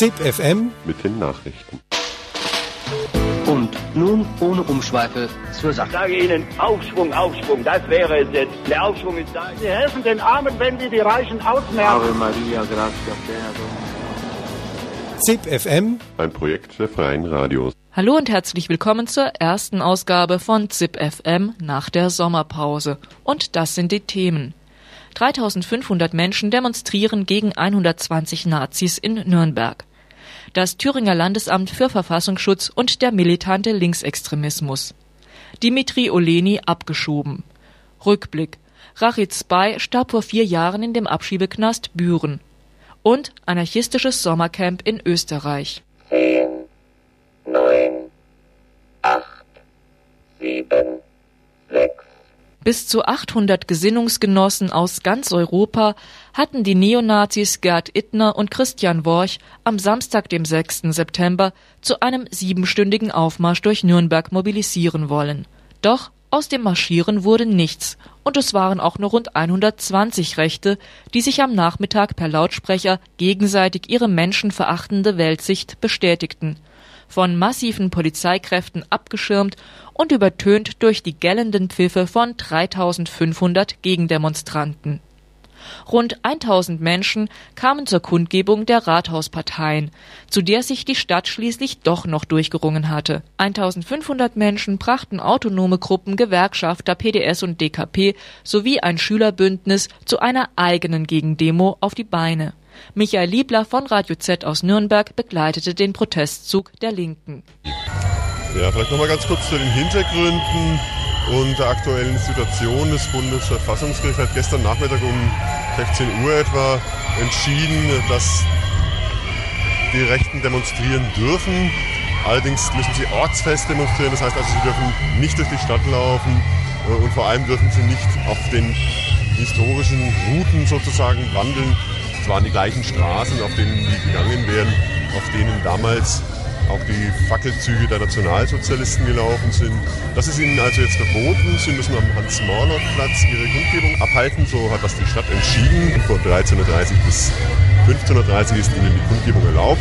ZIP FM mit den Nachrichten. Und nun ohne Umschweife zur Ich Sache. sage Ihnen, Aufschwung, Aufschwung, das wäre es jetzt. Der Aufschwung ist da. Sie helfen den Armen, wenn wir die Reichen ausmerken. Maria, gracia plena ZIP FM Ein Projekt der Freien Radios. Hallo und herzlich willkommen zur ersten Ausgabe von ZIP FM nach der Sommerpause. Und das sind die Themen. 3500 Menschen demonstrieren gegen 120 Nazis in Nürnberg. Das Thüringer Landesamt für Verfassungsschutz und der militante Linksextremismus. Dimitri Oleni abgeschoben. Rückblick. Rachid Spy starb vor vier Jahren in dem Abschiebeknast Büren. Und anarchistisches Sommercamp in Österreich. Bis zu 800 Gesinnungsgenossen aus ganz Europa hatten die Neonazis Gerd Ittner und Christian Worch am Samstag, dem 6. September, zu einem siebenstündigen Aufmarsch durch Nürnberg mobilisieren wollen. Doch aus dem Marschieren wurde nichts und es waren auch nur rund 120 Rechte, die sich am Nachmittag per Lautsprecher gegenseitig ihre menschenverachtende Weltsicht bestätigten von massiven Polizeikräften abgeschirmt und übertönt durch die gellenden Pfiffe von 3500 Gegendemonstranten. Rund 1000 Menschen kamen zur Kundgebung der Rathausparteien, zu der sich die Stadt schließlich doch noch durchgerungen hatte. 1500 Menschen brachten autonome Gruppen Gewerkschafter PDS und DKP sowie ein Schülerbündnis zu einer eigenen Gegendemo auf die Beine. Michael Liebler von Radio Z aus Nürnberg begleitete den Protestzug der Linken. Ja, vielleicht nochmal ganz kurz zu den Hintergründen und der aktuellen Situation. Das Bundesverfassungsgericht hat gestern Nachmittag um 16 Uhr etwa entschieden, dass die Rechten demonstrieren dürfen. Allerdings müssen sie ortsfest demonstrieren, das heißt also, sie dürfen nicht durch die Stadt laufen äh, und vor allem dürfen sie nicht auf den historischen Routen sozusagen wandeln. Es waren die gleichen Straßen, auf denen die gegangen wären, auf denen damals auch die Fackelzüge der Nationalsozialisten gelaufen sind. Das ist ihnen also jetzt verboten. Sie müssen am Hans-Morlock-Platz ihre Kundgebung abhalten. So hat das die Stadt entschieden. Von 13.30 bis 15.30 ist ihnen die Kundgebung erlaubt.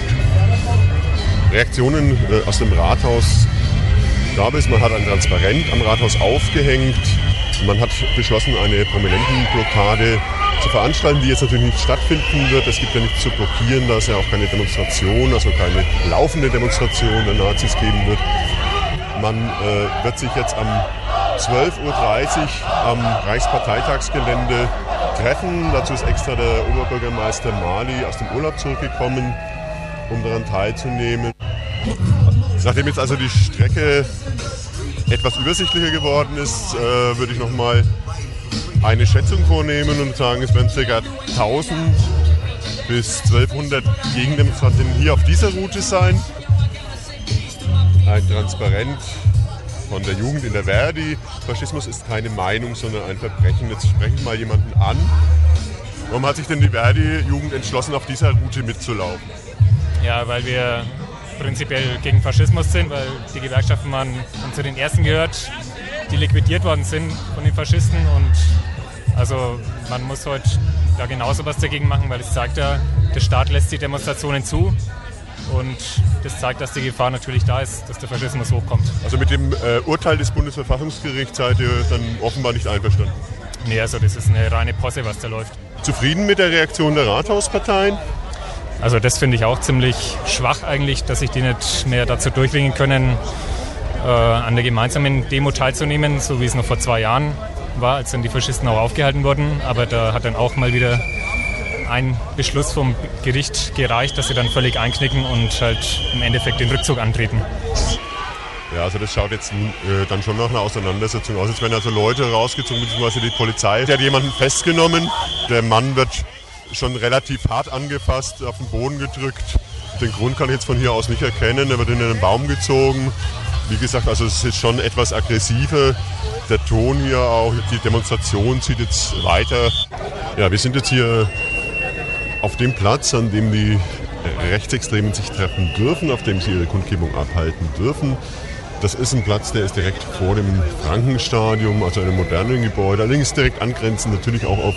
Reaktionen äh, aus dem Rathaus gab es. Man hat ein Transparent am Rathaus aufgehängt. Man hat beschlossen, eine Prominentenblockade zu veranstalten, die jetzt natürlich nicht stattfinden wird. Es gibt ja nichts zu blockieren, da es ja auch keine Demonstration, also keine laufende Demonstration der Nazis geben wird. Man äh, wird sich jetzt am 12.30 Uhr am Reichsparteitagsgelände treffen. Dazu ist extra der Oberbürgermeister Mali aus dem Urlaub zurückgekommen, um daran teilzunehmen. Nachdem jetzt also die Strecke etwas übersichtlicher geworden ist, äh, würde ich nochmal eine Schätzung vornehmen und sagen, es werden ca. 1000 bis 1200 Gegendemonstrantinnen hier auf dieser Route sein. Ein Transparent von der Jugend in der Verdi. Faschismus ist keine Meinung, sondern ein Verbrechen. Jetzt spreche ich mal jemanden an. Warum hat sich denn die Verdi-Jugend entschlossen, auf dieser Route mitzulaufen? Ja, weil wir prinzipiell gegen Faschismus sind, weil die Gewerkschaften waren, haben zu den ersten gehört, die liquidiert worden sind von den Faschisten und also man muss heute da genauso was dagegen machen, weil es zeigt ja, der Staat lässt die Demonstrationen zu und das zeigt, dass die Gefahr natürlich da ist, dass der Faschismus hochkommt. Also mit dem äh, Urteil des Bundesverfassungsgerichts seid ihr dann offenbar nicht einverstanden. Nee, also das ist eine reine Posse, was da läuft. Zufrieden mit der Reaktion der Rathausparteien? Also das finde ich auch ziemlich schwach eigentlich, dass sich die nicht mehr dazu durchringen können, äh, an der gemeinsamen Demo teilzunehmen, so wie es noch vor zwei Jahren war, als dann die Faschisten auch aufgehalten wurden. Aber da hat dann auch mal wieder ein Beschluss vom Gericht gereicht, dass sie dann völlig einknicken und halt im Endeffekt den Rückzug antreten. Ja, also das schaut jetzt äh, dann schon nach einer Auseinandersetzung aus. Jetzt werden also Leute rausgezogen, beziehungsweise die Polizei. Die hat jemanden festgenommen. Der Mann wird schon relativ hart angefasst, auf den Boden gedrückt. Den Grund kann ich jetzt von hier aus nicht erkennen. Er wird in einen Baum gezogen. Wie gesagt, also es ist schon etwas aggressiver. Der Ton hier auch, die Demonstration zieht jetzt weiter. Ja, wir sind jetzt hier auf dem Platz, an dem die Rechtsextremen sich treffen dürfen, auf dem sie ihre Kundgebung abhalten dürfen. Das ist ein Platz, der ist direkt vor dem Frankenstadium, also einem modernen Gebäude. Allerdings direkt angrenzend natürlich auch auf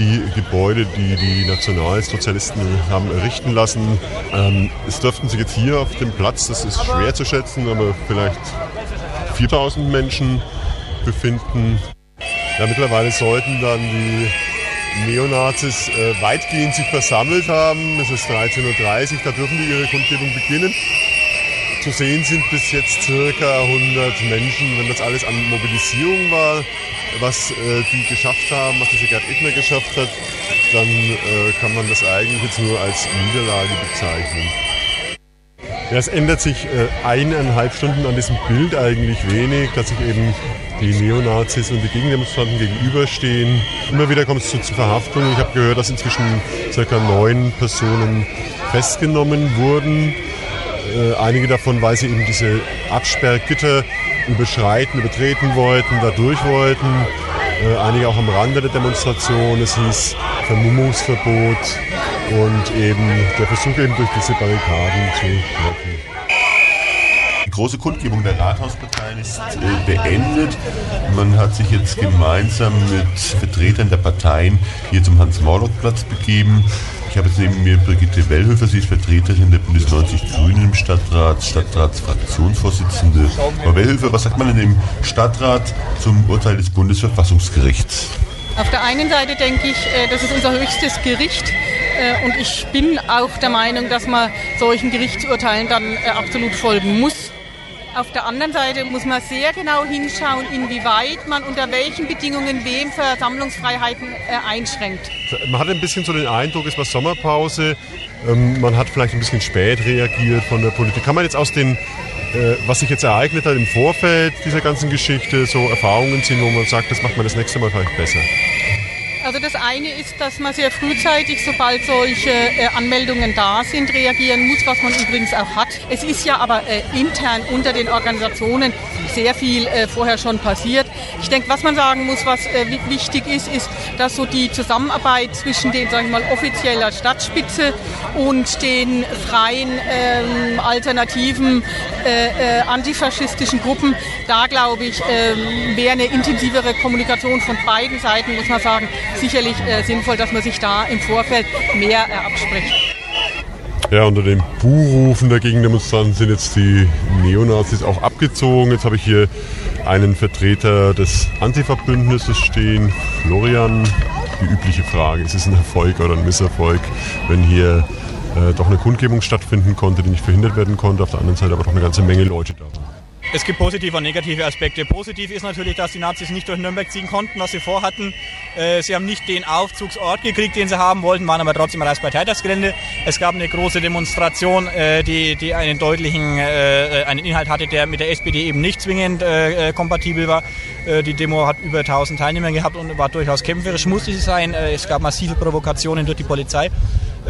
die Gebäude, die die Nationalsozialisten haben errichten lassen. Ähm, es dürften sich jetzt hier auf dem Platz, das ist schwer zu schätzen, aber vielleicht 4000 Menschen befinden. Ja, mittlerweile sollten dann die Neonazis äh, weitgehend sich versammelt haben. Es ist 13.30 Uhr, da dürfen die ihre Kundgebung beginnen. Zu sehen sind bis jetzt circa 100 Menschen, wenn das alles an Mobilisierung war, was äh, die geschafft haben, was diese Gerd Ittner geschafft hat, dann äh, kann man das eigentlich jetzt nur als Niederlage bezeichnen. Ja, es ändert sich äh, eineinhalb Stunden an diesem Bild eigentlich wenig, dass sich eben die Neonazis und die Gegendemonstranten gegenüberstehen. Immer wieder kommt es zu, zu Verhaftungen. Ich habe gehört, dass inzwischen ca. neun Personen festgenommen wurden. Äh, einige davon, weil sie eben diese Absperrgitter überschreiten, übertreten wollten, da durch wollten. Äh, einige auch am Rande der Demonstration. Es hieß Vermummungsverbot und eben der Versuch eben durch diese Barrikaden zu blocken. Die große Kundgebung der Rathausparteien ist äh, beendet. Man hat sich jetzt gemeinsam mit Vertretern der Parteien hier zum Hans-Morlock-Platz begeben. Ich habe jetzt neben mir Brigitte Wellhöfer, sie ist Vertreterin der Bündnis 90 Grünen im Stadtrat, Stadtratsfraktionsvorsitzende. Frau Wellhöfer, was sagt man in dem Stadtrat zum Urteil des Bundesverfassungsgerichts? Auf der einen Seite denke ich, äh, das ist unser höchstes Gericht. Äh, und ich bin auch der Meinung, dass man solchen Gerichtsurteilen dann äh, absolut folgen muss. Auf der anderen Seite muss man sehr genau hinschauen, inwieweit man unter welchen Bedingungen wem Versammlungsfreiheiten äh, einschränkt. Man hat ein bisschen so den Eindruck, es war Sommerpause. Ähm, man hat vielleicht ein bisschen spät reagiert von der Politik. Kann man jetzt aus den, äh, was sich jetzt ereignet hat im Vorfeld dieser ganzen Geschichte, so Erfahrungen ziehen, wo man sagt, das macht man das nächste Mal vielleicht besser? Also das eine ist, dass man sehr frühzeitig, sobald solche äh, Anmeldungen da sind, reagieren muss, was man übrigens auch hat. Es ist ja aber äh, intern unter den Organisationen sehr viel äh, vorher schon passiert. Ich denke, was man sagen muss, was äh, wichtig ist, ist, dass so die Zusammenarbeit zwischen den, sag ich mal, offizieller Stadtspitze und den freien ähm, alternativen äh, äh, antifaschistischen Gruppen, da glaube ich, ähm, wäre eine intensivere Kommunikation von beiden Seiten, muss man sagen, sicherlich äh, sinnvoll, dass man sich da im Vorfeld mehr äh, abspricht. Ja, unter den Buhrufen der Gegendemonstranten sind jetzt die Neonazis auch abgezogen. Jetzt habe ich hier einen Vertreter des Antifa-Bündnisses stehen, Florian. Die übliche Frage, ist es ein Erfolg oder ein Misserfolg, wenn hier äh, doch eine Kundgebung stattfinden konnte, die nicht verhindert werden konnte, auf der anderen Seite aber doch eine ganze Menge Leute da waren? Es gibt positive und negative Aspekte. Positiv ist natürlich, dass die Nazis nicht durch Nürnberg ziehen konnten, was sie vorhatten. Äh, sie haben nicht den Aufzugsort gekriegt, den sie haben wollten, waren aber trotzdem Reichsparteitagsgelände. Es gab eine große Demonstration, äh, die, die einen deutlichen äh, einen Inhalt hatte, der mit der SPD eben nicht zwingend kompatibel war. Die Demo hat über 1000 Teilnehmer gehabt und war durchaus kämpferisch, musste sie sein. Es gab massive Provokationen durch die Polizei.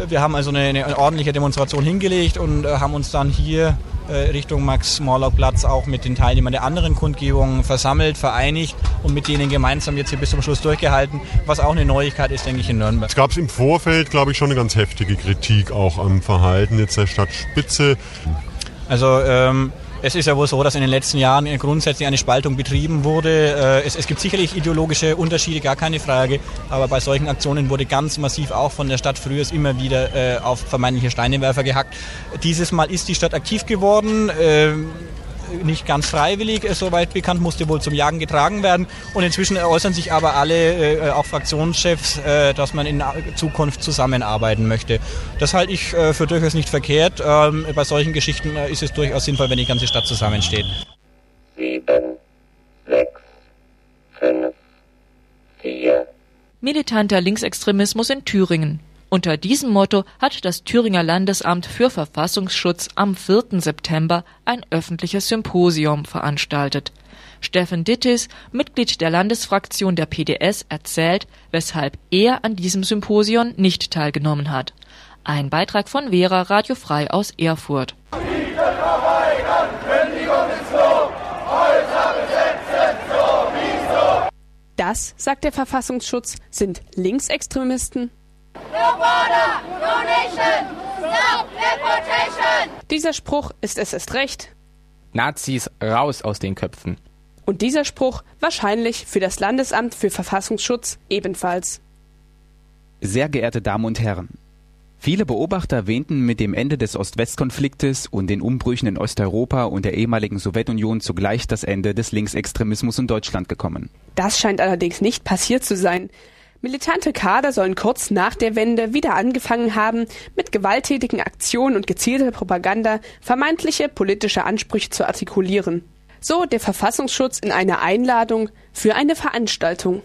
Wir haben also eine, eine ordentliche Demonstration hingelegt und haben uns dann hier Richtung Max-Morlock-Platz auch mit den Teilnehmern der anderen Kundgebungen versammelt, vereinigt und mit denen gemeinsam jetzt hier bis zum Schluss durchgehalten, was auch eine Neuigkeit ist, denke ich, in Nürnberg. Es gab im Vorfeld, glaube ich, schon eine ganz heftige Kritik auch am Verhalten jetzt der Stadtspitze. Also ähm, es ist ja wohl so, dass in den letzten Jahren grundsätzlich eine Spaltung betrieben wurde. Äh, es, es, gibt sicherlich ideologische Unterschiede, gar keine Frage. Aber bei solchen Aktionen wurde ganz massiv auch von der Stadt früher immer wieder äh, auf vermeintliche Steinewerfer gehackt. Dieses Mal ist die Stadt aktiv geworden. Nicht ganz freiwillig, äh, soweit bekannt, musste wohl zum Jagen getragen werden. Und inzwischen äußern sich aber alle, äh, auch Fraktionschefs, äh, dass man in Zukunft zusammenarbeiten möchte. Das halte ich äh, für durchaus nicht verkehrt. Ähm, bei solchen Geschichten äh, ist es durchaus sinnvoll, wenn die ganze Stadt zusammensteht. Sieben, sechs, fünf, vier. Militanter Linksextremismus in Thüringen. Unter diesem Motto hat das Thüringer Landesamt für Verfassungsschutz am 4. September ein öffentliches Symposium veranstaltet. Steffen Dittis, Mitglied der Landesfraktion der PDS, erzählt, weshalb er an diesem Symposion nicht teilgenommen hat. Ein Beitrag von Vera Radio Frei aus Erfurt. Das, sagt der Verfassungsschutz, sind Linksextremisten dieser Spruch ist es erst recht. Nazis raus aus den Köpfen. Und dieser Spruch wahrscheinlich für das Landesamt für Verfassungsschutz ebenfalls. Sehr geehrte Damen und Herren, viele Beobachter wähnten mit dem Ende des Ost-West-Konfliktes und den Umbrüchen in Osteuropa und der ehemaligen Sowjetunion zugleich das Ende des Linksextremismus in Deutschland gekommen. Das scheint allerdings nicht passiert zu sein. Militante Kader sollen kurz nach der Wende wieder angefangen haben, mit gewalttätigen Aktionen und gezielter Propaganda vermeintliche politische Ansprüche zu artikulieren. So der Verfassungsschutz in einer Einladung für eine Veranstaltung.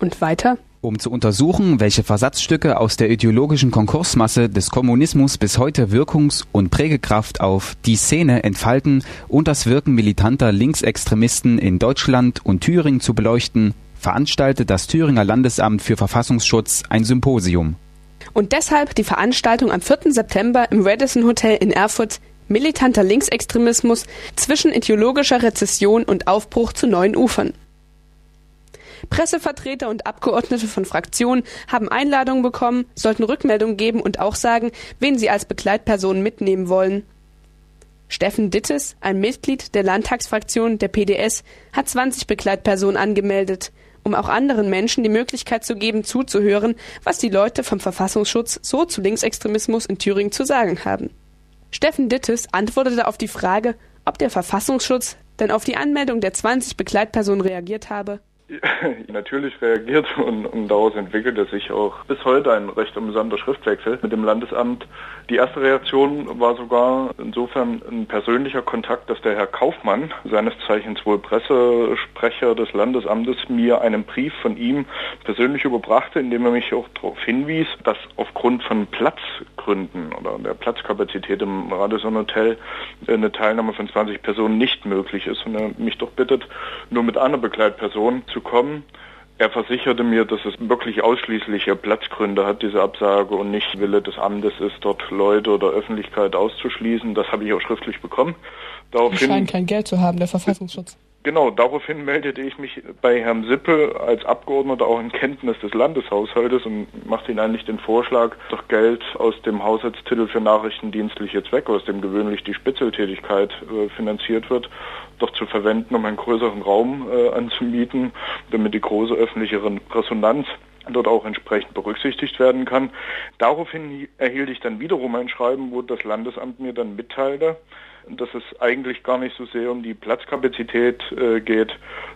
Und weiter? um zu untersuchen, welche Versatzstücke aus der ideologischen Konkursmasse des Kommunismus bis heute Wirkungs- und Prägekraft auf die Szene entfalten und das Wirken militanter Linksextremisten in Deutschland und Thüringen zu beleuchten, veranstaltet das Thüringer Landesamt für Verfassungsschutz ein Symposium. Und deshalb die Veranstaltung am 4. September im Radisson Hotel in Erfurt Militanter Linksextremismus zwischen ideologischer Rezession und Aufbruch zu neuen Ufern. Pressevertreter und Abgeordnete von Fraktionen haben Einladungen bekommen, sollten Rückmeldungen geben und auch sagen, wen sie als Begleitpersonen mitnehmen wollen. Steffen Dittes, ein Mitglied der Landtagsfraktion der PDS, hat 20 Begleitpersonen angemeldet, um auch anderen Menschen die Möglichkeit zu geben, zuzuhören, was die Leute vom Verfassungsschutz so zu Linksextremismus in Thüringen zu sagen haben. Steffen Dittes antwortete auf die Frage, ob der Verfassungsschutz denn auf die Anmeldung der 20 Begleitpersonen reagiert habe. natürlich reagiert und, und daraus entwickelte sich auch bis heute ein recht amüsanter Schriftwechsel mit dem Landesamt. Die erste Reaktion war sogar insofern ein persönlicher Kontakt, dass der Herr Kaufmann, seines Zeichens wohl Pressesprecher des Landesamtes, mir einen Brief von ihm persönlich überbrachte, in dem er mich auch darauf hinwies, dass aufgrund von Platzgründen oder der Platzkapazität im Radisson Hotel eine Teilnahme von 20 Personen nicht möglich ist und er mich doch bittet, nur mit einer Begleitperson zu kommen. Er versicherte mir, dass es wirklich ausschließliche Platzgründe hat, diese Absage, und nicht Wille des Amtes ist, dort Leute oder Öffentlichkeit auszuschließen. Das habe ich auch schriftlich bekommen. Daraufhin, Die scheinen kein Geld zu haben, der Verfassungsschutz. Genau, daraufhin meldete ich mich bei Herrn Sippe als Abgeordneter auch in Kenntnis des Landeshaushaltes und machte ihn eigentlich den Vorschlag, doch Geld aus dem Haushaltstitel für nachrichtendienstliche Zwecke, aus dem gewöhnlich die Spitzeltätigkeit äh, finanziert wird, doch zu verwenden, um einen größeren Raum äh, anzumieten, damit die große öffentliche Resonanz dort auch entsprechend berücksichtigt werden kann. Daraufhin erhielt ich dann wiederum ein Schreiben, wo das Landesamt mir dann mitteilte, dass es eigentlich gar nicht so sehr um die Platzkapazität äh, geht,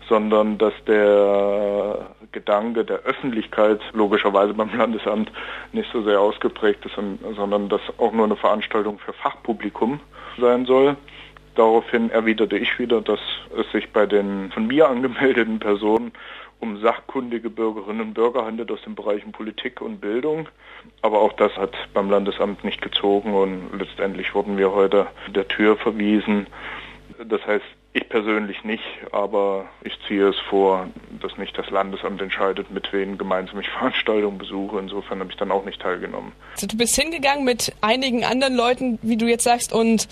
sondern dass der Gedanke der Öffentlichkeit logischerweise beim Landesamt nicht so sehr ausgeprägt ist, sondern dass auch nur eine Veranstaltung für Fachpublikum sein soll. Daraufhin erwiderte ich wieder, dass es sich bei den von mir angemeldeten Personen um sachkundige Bürgerinnen und Bürger handelt aus den Bereichen Politik und Bildung. Aber auch das hat beim Landesamt nicht gezogen und letztendlich wurden wir heute der Tür verwiesen. Das heißt, ich persönlich nicht, aber ich ziehe es vor, dass nicht das Landesamt entscheidet, mit wem gemeinsam ich Veranstaltungen besuche. Insofern habe ich dann auch nicht teilgenommen. Also du bist hingegangen mit einigen anderen Leuten, wie du jetzt sagst, und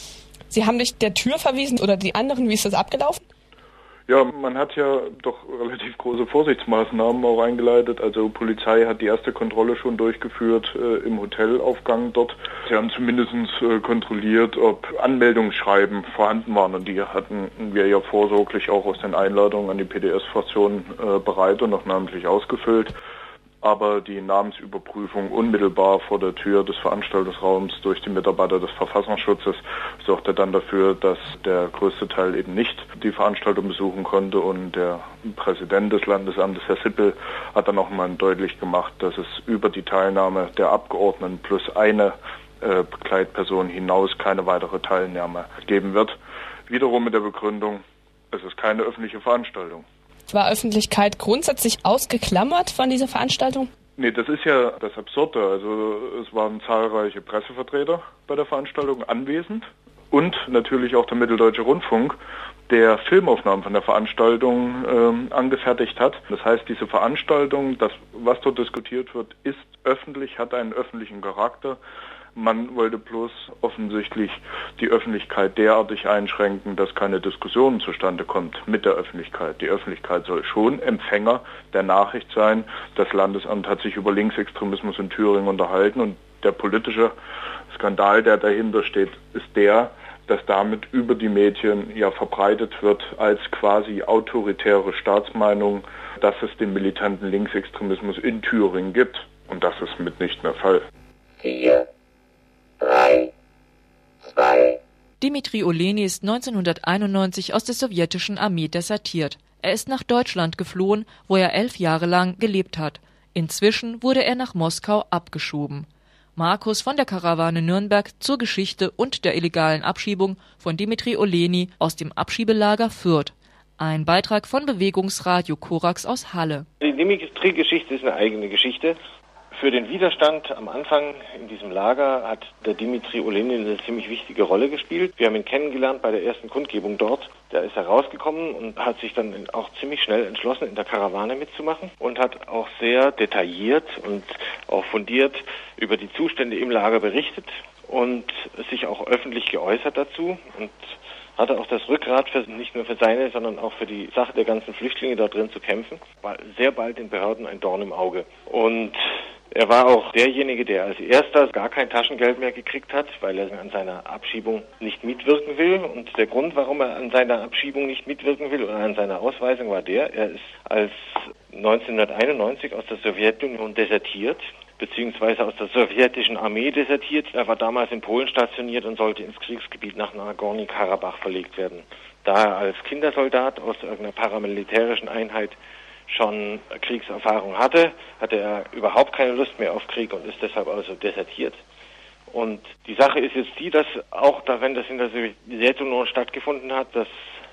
sie haben dich der Tür verwiesen oder die anderen, wie ist das abgelaufen? Ja, man hat ja doch relativ große Vorsichtsmaßnahmen auch eingeleitet. Also Polizei hat die erste Kontrolle schon durchgeführt äh, im Hotelaufgang dort. Sie haben zumindest äh, kontrolliert, ob Anmeldungsschreiben vorhanden waren und die hatten wir ja vorsorglich auch aus den Einladungen an die PDS-Fraktion äh, bereit und noch namentlich ausgefüllt aber die Namensüberprüfung unmittelbar vor der Tür des Veranstaltungsraums durch die Mitarbeiter des Verfassungsschutzes sorgte dann dafür, dass der größte Teil eben nicht die Veranstaltung besuchen konnte und der Präsident des Landesamtes, Herr Sippel, hat dann nochmal deutlich gemacht, dass es über die Teilnahme der Abgeordneten plus eine äh, Begleitperson hinaus keine weitere Teilnahme geben wird. Wiederum mit der Begründung, es ist keine öffentliche Veranstaltung. War Öffentlichkeit grundsätzlich ausgeklammert von dieser Veranstaltung? Nee, das ist ja das Absurde. Also es waren zahlreiche Pressevertreter bei der Veranstaltung anwesend und natürlich auch der Mitteldeutsche Rundfunk, der Filmaufnahmen von der Veranstaltung ähm, angefertigt hat. Das heißt, diese Veranstaltung, das, was dort diskutiert wird, ist öffentlich, hat einen öffentlichen Charakter. Man wollte bloß offensichtlich die Öffentlichkeit derartig einschränken, dass keine Diskussion zustande kommt mit der Öffentlichkeit. Die Öffentlichkeit soll schon Empfänger der Nachricht sein. Das Landesamt hat sich über Linksextremismus in Thüringen unterhalten und der politische Skandal, der dahinter steht, ist der, dass damit über die Medien ja verbreitet wird als quasi autoritäre Staatsmeinung, dass es den militanten Linksextremismus in Thüringen gibt. Und das ist mitnichten der Fall. Vier, drei, zwei. Dimitri Oleni ist 1991 aus der sowjetischen Armee desertiert. Er ist nach Deutschland geflohen, wo er elf Jahre lang gelebt hat. Inzwischen wurde er nach Moskau abgeschoben. Markus von der Karawane Nürnberg zur Geschichte und der illegalen Abschiebung von Dimitri Oleni aus dem Abschiebelager Fürth. Ein Beitrag von Bewegungsradio Korax aus Halle. Die Dimitri-Geschichte ist eine eigene Geschichte. Für den Widerstand am Anfang in diesem Lager hat der Dimitri Olenin eine ziemlich wichtige Rolle gespielt. Wir haben ihn kennengelernt bei der ersten Kundgebung dort. Da ist er rausgekommen und hat sich dann auch ziemlich schnell entschlossen, in der Karawane mitzumachen und hat auch sehr detailliert und auch fundiert über die Zustände im Lager berichtet und sich auch öffentlich geäußert dazu und hatte auch das Rückgrat für, nicht nur für seine, sondern auch für die Sache der ganzen Flüchtlinge dort drin zu kämpfen. War sehr bald den Behörden ein Dorn im Auge. Und er war auch derjenige, der als erster gar kein Taschengeld mehr gekriegt hat, weil er an seiner Abschiebung nicht mitwirken will. Und der Grund, warum er an seiner Abschiebung nicht mitwirken will oder an seiner Ausweisung war der, er ist als 1991 aus der Sowjetunion desertiert beziehungsweise aus der sowjetischen Armee desertiert. Er war damals in Polen stationiert und sollte ins Kriegsgebiet nach Nagorny-Karabach verlegt werden. Da er als Kindersoldat aus irgendeiner paramilitärischen Einheit schon Kriegserfahrung hatte, hatte er überhaupt keine Lust mehr auf Krieg und ist deshalb also desertiert. Und die Sache ist jetzt die, dass auch da, wenn das in der Sowjetunion stattgefunden hat, dass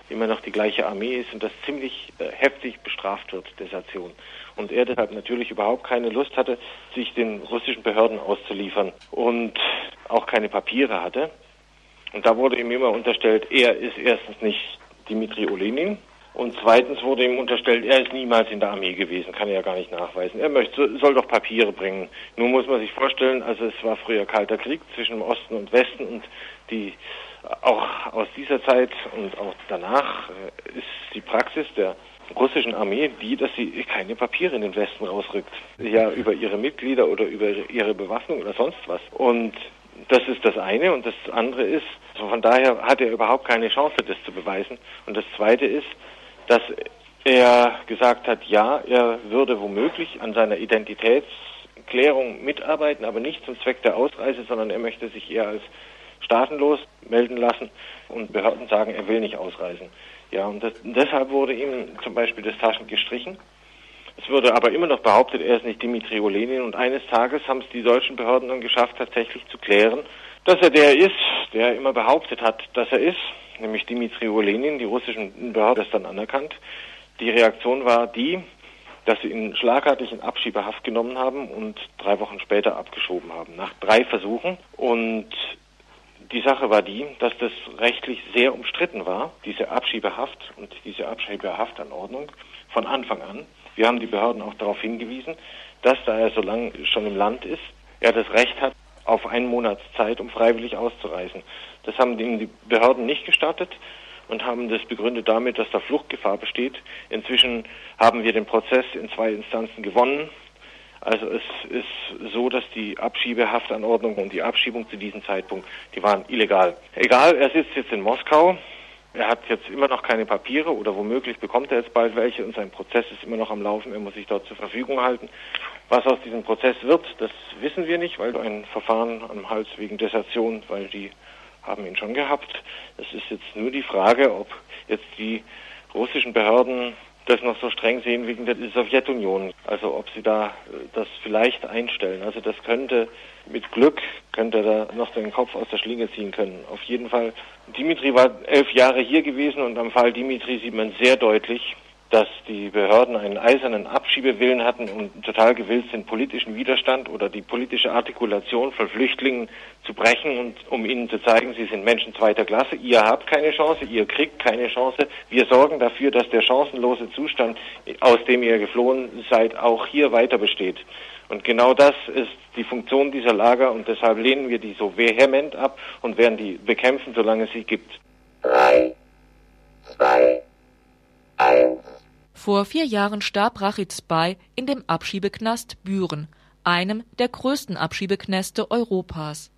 immer noch die gleiche Armee ist und das ziemlich äh, heftig bestraft wird, Desertion. Und er deshalb natürlich überhaupt keine Lust hatte, sich den russischen Behörden auszuliefern und auch keine Papiere hatte. Und da wurde ihm immer unterstellt, er ist erstens nicht Dimitri Olenin, und zweitens wurde ihm unterstellt, er ist niemals in der Armee gewesen, kann er ja gar nicht nachweisen. Er möchte, soll doch Papiere bringen. Nun muss man sich vorstellen, also es war früher kalter Krieg zwischen Osten und Westen und die, auch aus dieser Zeit und auch danach äh, ist die Praxis der russischen Armee die, dass sie keine Papiere in den Westen rausrückt. Ja, über ihre Mitglieder oder über ihre Bewaffnung oder sonst was. Und das ist das eine. Und das andere ist, von daher hat er überhaupt keine Chance, das zu beweisen. Und das zweite ist, dass er gesagt hat, ja, er würde womöglich an seiner Identitätsklärung mitarbeiten, aber nicht zum Zweck der Ausreise, sondern er möchte sich eher als staatenlos melden lassen und Behörden sagen, er will nicht ausreisen. Ja, und das, deshalb wurde ihm zum Beispiel das Taschen gestrichen. Es wurde aber immer noch behauptet, er ist nicht Dimitri Olenin und eines Tages haben es die deutschen Behörden dann geschafft, tatsächlich zu klären, dass er der ist, der immer behauptet hat, dass er ist nämlich Dimitri Olenin. Die russischen Behörden das dann anerkannt. Die Reaktion war die, dass sie ihn schlagartig in Abschiebehaft genommen haben und drei Wochen später abgeschoben haben, nach drei Versuchen. Und die Sache war die, dass das rechtlich sehr umstritten war, diese Abschiebehaft und diese Abschiebehaftanordnung von Anfang an. Wir haben die Behörden auch darauf hingewiesen, dass da er so lange schon im Land ist, er das Recht hat, auf einen Monat Zeit, um freiwillig auszureisen. Das haben die Behörden nicht gestattet und haben das begründet damit, dass da Fluchtgefahr besteht. Inzwischen haben wir den Prozess in zwei Instanzen gewonnen. Also es ist so, dass die Abschiebehaftanordnung und die Abschiebung zu diesem Zeitpunkt, die waren illegal. Egal, er sitzt jetzt in Moskau. Er hat jetzt immer noch keine Papiere oder womöglich bekommt er jetzt bald welche und sein Prozess ist immer noch am Laufen. Er muss sich dort zur Verfügung halten. Was aus diesem Prozess wird, das wissen wir nicht, weil ein Verfahren am Hals wegen Desertion, weil die haben ihn schon gehabt. Es ist jetzt nur die Frage, ob jetzt die russischen Behörden das noch so streng sehen wegen der Sowjetunion. Also ob sie da äh, das vielleicht einstellen. Also das könnte mit Glück könnte da noch den Kopf aus der Schlinge ziehen können. Auf jeden Fall. Dimitri war elf Jahre hier gewesen und am Fall Dimitri sieht man sehr deutlich, dass die Behörden einen eisernen Abschiebewillen hatten und total gewillt sind, politischen Widerstand oder die politische Artikulation von Flüchtlingen zu brechen und um ihnen zu zeigen, sie sind Menschen zweiter Klasse, ihr habt keine Chance, ihr kriegt keine Chance, wir sorgen dafür, dass der chancenlose Zustand, aus dem ihr geflohen seid, auch hier weiter besteht. Und genau das ist die Funktion dieser Lager und deshalb lehnen wir die so vehement ab und werden die bekämpfen, solange es sie gibt. Drei, zwei, eins. Vor vier Jahren starb Rachid Spy in dem Abschiebeknast Büren, einem der größten Abschiebeknäste Europas.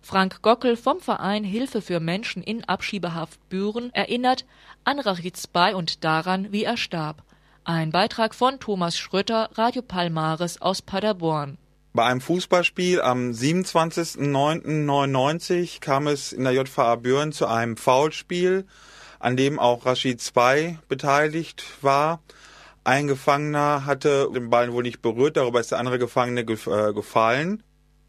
Frank Gockel vom Verein Hilfe für Menschen in Abschiebehaft Büren erinnert an Rachid Spy und daran, wie er starb. Ein Beitrag von Thomas Schröter, Radio Palmares aus Paderborn. Bei einem Fußballspiel am 27.09.99 kam es in der JVA Büren zu einem Foulspiel, an dem auch Rashid Spy beteiligt war. Ein Gefangener hatte den Ball wohl nicht berührt, darüber ist der andere Gefangene äh, gefallen.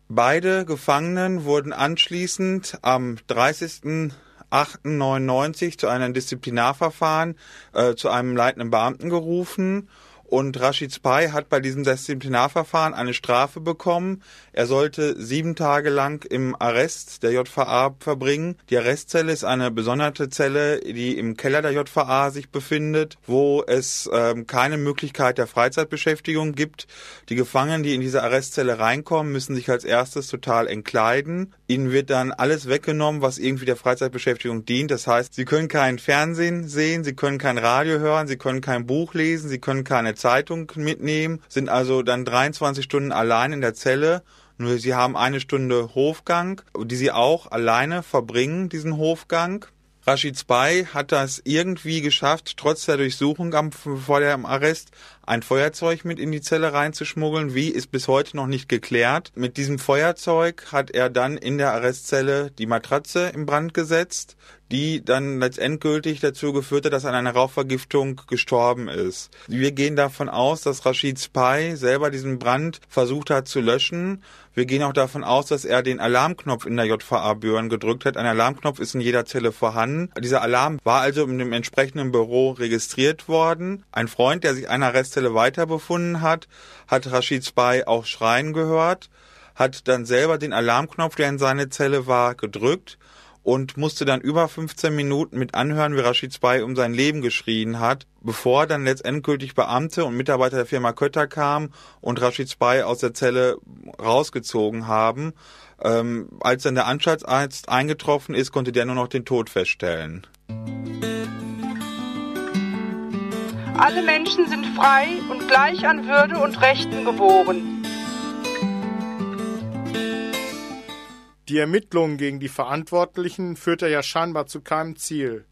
Beide Gefangenen wurden anschließend am 30.08.99 zu einem Disziplinarverfahren äh, zu einem leitenden Beamten gerufen und Rashid Spy hat bei diesem Disziplinarverfahren eine Strafe bekommen. Er sollte sieben Tage lang im Arrest der JVA verbringen. Die Arrestzelle ist eine besondere Zelle, die im Keller der JVA sich befindet, wo es ähm, keine Möglichkeit der Freizeitbeschäftigung gibt. Die Gefangenen, die in diese Arrestzelle reinkommen, müssen sich als erstes total entkleiden. Ihnen wird dann alles weggenommen, was irgendwie der Freizeitbeschäftigung dient. Das heißt, sie können kein Fernsehen sehen, sie können kein Radio hören, sie können kein Buch lesen, sie können keine Zeitung mitnehmen, sind also dann 23 Stunden allein in der Zelle. Nur sie haben eine Stunde Hofgang, die sie auch alleine verbringen, diesen Hofgang. Rashid Spy hat das irgendwie geschafft, trotz der Durchsuchung am, vor dem Arrest ein Feuerzeug mit in die Zelle reinzuschmuggeln. Wie ist bis heute noch nicht geklärt. Mit diesem Feuerzeug hat er dann in der Arrestzelle die Matratze in Brand gesetzt die dann letztendgültig dazu geführt hat, dass er an einer Rauchvergiftung gestorben ist. Wir gehen davon aus, dass Rashid Spy selber diesen Brand versucht hat zu löschen. Wir gehen auch davon aus, dass er den Alarmknopf in der JVA Büren gedrückt hat. Ein Alarmknopf ist in jeder Zelle vorhanden. Dieser Alarm war also in dem entsprechenden Büro registriert worden. Ein Freund, der sich einer Arrestzelle weiter befunden hat, hat Rashid Spy auch schreien gehört, hat dann selber den Alarmknopf, der in seine Zelle war, gedrückt und musste dann über 15 Minuten mit anhören, wie Rashid Spy um sein Leben geschrien hat, bevor dann letztendgültig Beamte und Mitarbeiter der Firma Kötter kamen und Rashid Spy aus der Zelle rausgezogen haben. Ähm, als dann der Anstaltsarzt eingetroffen ist, konnte der nur noch den Tod feststellen. Alle Menschen sind frei und gleich an Würde und Rechten geboren. Die Ermittlungen gegen die Verantwortlichen führte ja scheinbar zu keinem Ziel.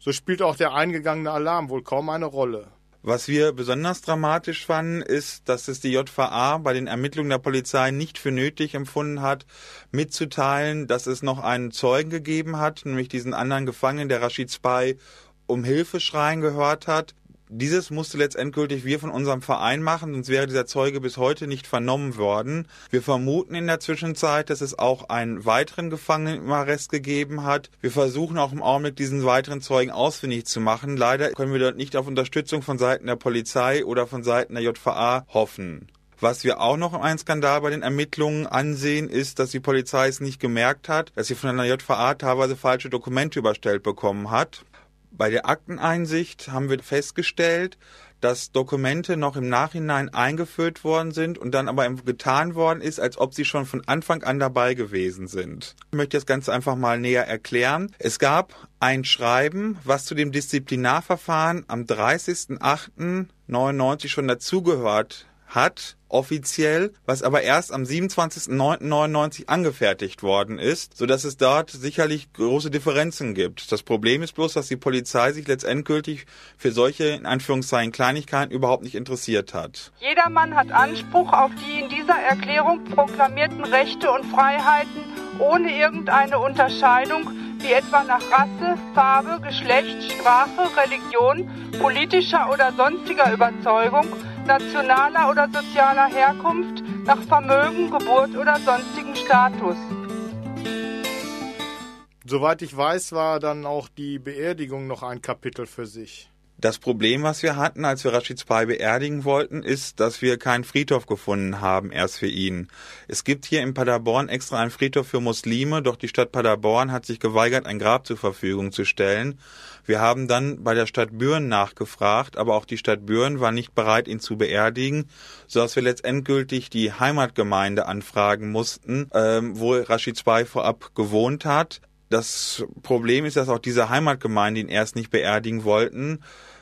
So spielt auch der eingegangene Alarm wohl kaum eine Rolle. Was wir besonders dramatisch fanden, ist, dass es die JVA bei den Ermittlungen der Polizei nicht für nötig empfunden hat, mitzuteilen, dass es noch einen Zeugen gegeben hat, nämlich diesen anderen Gefangenen, der Rashid Spy um Hilfe schreien gehört hat. Dieses musste letztendgültig wir von unserem Verein machen, sonst wäre dieser Zeuge bis heute nicht vernommen worden. Wir vermuten in der Zwischenzeit, dass es auch einen weiteren Gefangenen im Arrest gegeben hat. Wir versuchen auch im Augenblick diesen weiteren Zeugen ausfindig zu machen. Leider können wir dort nicht auf Unterstützung von Seiten der Polizei oder von Seiten der JVA hoffen. Was wir auch noch einen Skandal bei den Ermittlungen ansehen, ist, dass die Polizei es nicht gemerkt hat, dass sie von einer JVA teilweise falsche Dokumente überstellt bekommen hat. Bei der Akteneinsicht haben wir festgestellt, dass Dokumente noch im Nachhinein eingeführt worden sind und dann aber getan worden ist, als ob sie schon von Anfang an dabei gewesen sind. Ich möchte das Ganze einfach mal näher erklären. Es gab ein Schreiben, was zu dem Disziplinarverfahren am 30.08.99 schon dazugehört hat, offiziell, was aber erst am 27.09.99 angefertigt worden ist, so dass es dort sicherlich große Differenzen gibt. Das Problem ist bloß, dass die Polizei sich letztendgültig für solche, in Anführungszeichen, Kleinigkeiten überhaupt nicht interessiert hat. Jedermann hat Anspruch auf die in dieser Erklärung proklamierten Rechte und Freiheiten ohne irgendeine Unterscheidung, wie etwa nach Rasse, Farbe, Geschlecht, Sprache, Religion, politischer oder sonstiger Überzeugung, nationaler oder sozialer Herkunft, nach Vermögen, Geburt oder sonstigem Status. Soweit ich weiß, war dann auch die Beerdigung noch ein Kapitel für sich. Das Problem, was wir hatten, als wir Rashid Spy beerdigen wollten, ist, dass wir keinen Friedhof gefunden haben, erst für ihn. Es gibt hier in Paderborn extra einen Friedhof für Muslime, doch die Stadt Paderborn hat sich geweigert, ein Grab zur Verfügung zu stellen. Wir haben dann bei der Stadt Büren nachgefragt, aber auch die Stadt Büren war nicht bereit, ihn zu beerdigen, so dass wir letztendgültig die Heimatgemeinde anfragen mussten, ähm, wo Rashid Spy vorab gewohnt hat. Das Problem ist, dass auch diese Heimatgemeinde ihn erst nicht beerdigen wollten.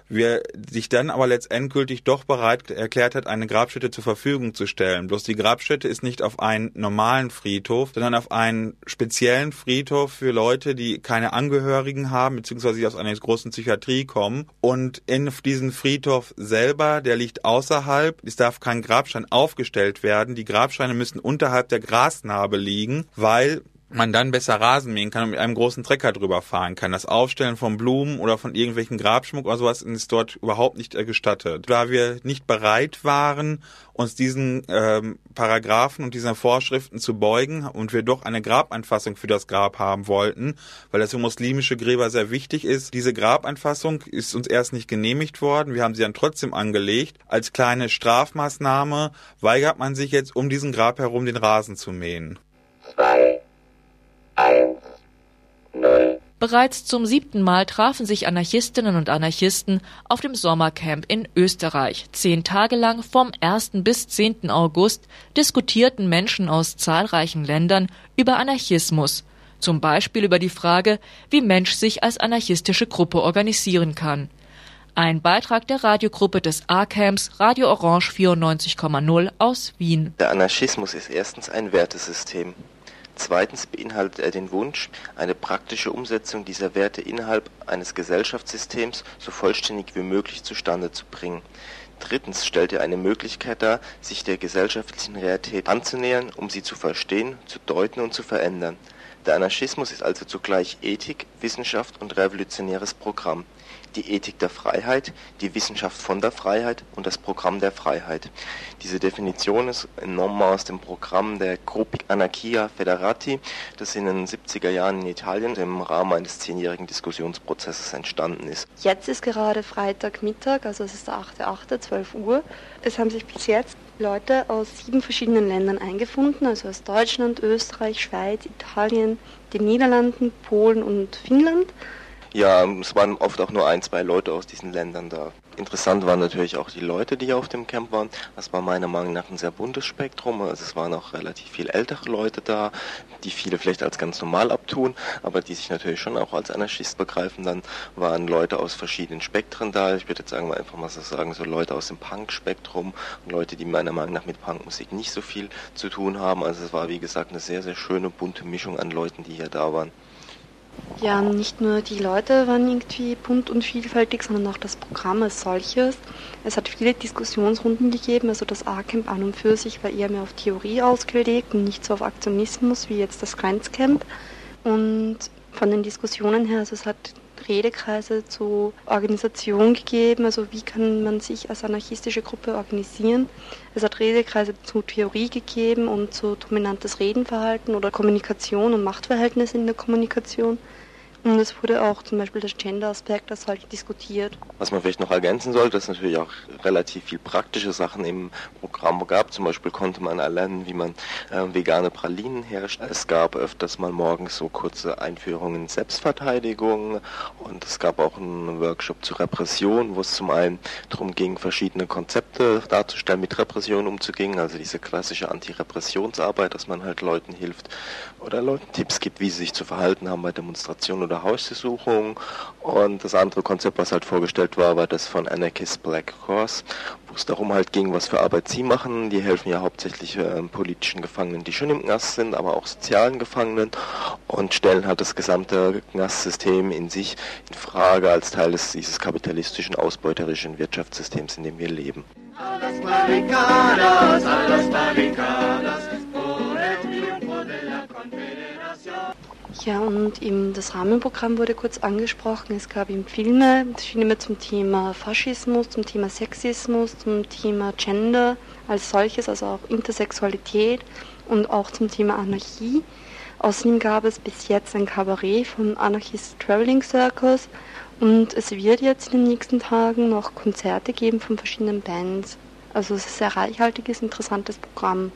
Wir sich dann aber letztendgültig doch bereit erklärt hat, eine Grabstätte zur Verfügung zu stellen. Bloß die Grabstätte ist nicht auf einen normalen Friedhof, sondern auf einen speziellen Friedhof für Leute, die keine Angehörigen haben, beziehungsweise die aus einer großen Psychiatrie kommen. Und in diesen Friedhof selber, der liegt außerhalb, es darf kein Grabstein aufgestellt werden. Die Grabsteine müssen unterhalb der Grasnarbe liegen, weil man dann besser Rasen mähen kann und mit einem großen Trecker drüber fahren kann. Das Aufstellen von Blumen oder von irgendwelchen Grabschmuck oder sowas ist dort überhaupt nicht äh, gestattet. Da wir nicht bereit waren, uns diesen ähm, Paragraphen und diesen Vorschriften zu beugen und wir doch eine Grabanfassung für das Grab haben wollten, weil das für muslimische Gräber sehr wichtig ist. Diese Grabanfassung ist uns erst nicht genehmigt worden. Wir haben sie dann trotzdem angelegt. Als kleine Strafmaßnahme weigert man sich jetzt, um diesen Grab herum den Rasen zu mähen. Zwei. Bereits zum siebten Mal trafen sich Anarchistinnen und Anarchisten auf dem Sommercamp in Österreich. Zehn Tage lang vom 1. bis 10. August diskutierten Menschen aus zahlreichen Ländern über Anarchismus. Zum Beispiel über die Frage, wie Mensch sich als anarchistische Gruppe organisieren kann. Ein Beitrag der Radiogruppe des A-Camps Radio Orange 94,0 aus Wien. Der Anarchismus ist erstens ein Wertesystem. Zweitens beinhaltet er den Wunsch, eine praktische Umsetzung dieser Werte innerhalb eines Gesellschaftssystems so vollständig wie möglich zustande zu bringen. Drittens stellt er eine Möglichkeit dar, sich der gesellschaftlichen Realität anzunähern, um sie zu verstehen, zu deuten und zu verändern. Der Anarchismus ist also zugleich Ethik, Wissenschaft und revolutionäres Programm die Ethik der Freiheit, die Wissenschaft von der Freiheit und das Programm der Freiheit. Diese Definition ist entnommen aus dem Programm der Gruppi Anarchia Federati, das in den 70er Jahren in Italien im Rahmen eines zehnjährigen Diskussionsprozesses entstanden ist. Jetzt ist gerade Freitagmittag, also es ist der 8.8., 12 Uhr. Es haben sich bis jetzt Leute aus sieben verschiedenen Ländern eingefunden, also aus Deutschland, Österreich, Schweiz, Italien, den Niederlanden, Polen und Finnland. Ja, es waren oft auch nur ein, zwei Leute aus diesen Ländern da. Interessant waren natürlich auch die Leute, die auf dem Camp waren. Das war meiner Meinung nach ein sehr buntes Spektrum. Also es waren auch relativ viele ältere Leute da, die viele vielleicht als ganz normal abtun, aber die sich natürlich schon auch als Anarchist begreifen. Dann waren Leute aus verschiedenen Spektren da. Ich würde jetzt sagen, einfach mal so sagen, so Leute aus dem Punk-Spektrum Leute, die meiner Meinung nach mit Punkmusik nicht so viel zu tun haben. Also es war, wie gesagt, eine sehr, sehr schöne, bunte Mischung an Leuten, die hier da waren. Ja, nicht nur die Leute waren irgendwie bunt und vielfältig, sondern auch das Programm als solches. Es hat viele Diskussionsrunden gegeben, also das A-Camp an und für sich war eher mehr auf Theorie ausgelegt und nicht so auf Aktionismus wie jetzt das Grenzcamp. Und von den Diskussionen her, also es hat Redekreise zu Organisation gegeben, also wie kann man sich als anarchistische Gruppe organisieren. Es hat Redekreise zu Theorie gegeben und zu dominantes Redenverhalten oder Kommunikation und Machtverhältnisse in der Kommunikation. Und es wurde auch zum Beispiel das Gender-Aspekt das halt diskutiert. Was man vielleicht noch ergänzen sollte, dass es natürlich auch relativ viel praktische Sachen im Programm gab. Zum Beispiel konnte man erlernen, wie man äh, vegane Pralinen herstellt. Es gab öfters mal morgens so kurze Einführungen in Selbstverteidigung und es gab auch einen Workshop zur Repression, wo es zum einen darum ging, verschiedene Konzepte darzustellen, mit Repression umzugehen, also diese klassische Antirepressionsarbeit, dass man halt Leuten hilft oder Leuten Tipps gibt, wie sie sich zu verhalten haben bei Demonstrationen oder Hausdurchsuchungen. Und das andere Konzept, was halt vorgestellt war, war das von Anarchist Black Cross, wo es darum halt ging, was für Arbeit sie machen. Die helfen ja hauptsächlich äh, politischen Gefangenen, die schon im Knast sind, aber auch sozialen Gefangenen und stellen halt das gesamte Knastsystem in sich in Frage als Teil des, dieses kapitalistischen, ausbeuterischen Wirtschaftssystems, in dem wir leben. A las barricadas, a Ja, und eben das Rahmenprogramm wurde kurz angesprochen. Es gab eben Filme, Filme zum Thema Faschismus, zum Thema Sexismus, zum Thema Gender als solches, also auch Intersexualität und auch zum Thema Anarchie. Außerdem gab es bis jetzt ein Kabarett vom Anarchist Traveling Circus und es wird jetzt in den nächsten Tagen noch Konzerte geben von verschiedenen Bands. Also es ist ein sehr reichhaltiges, interessantes Programm.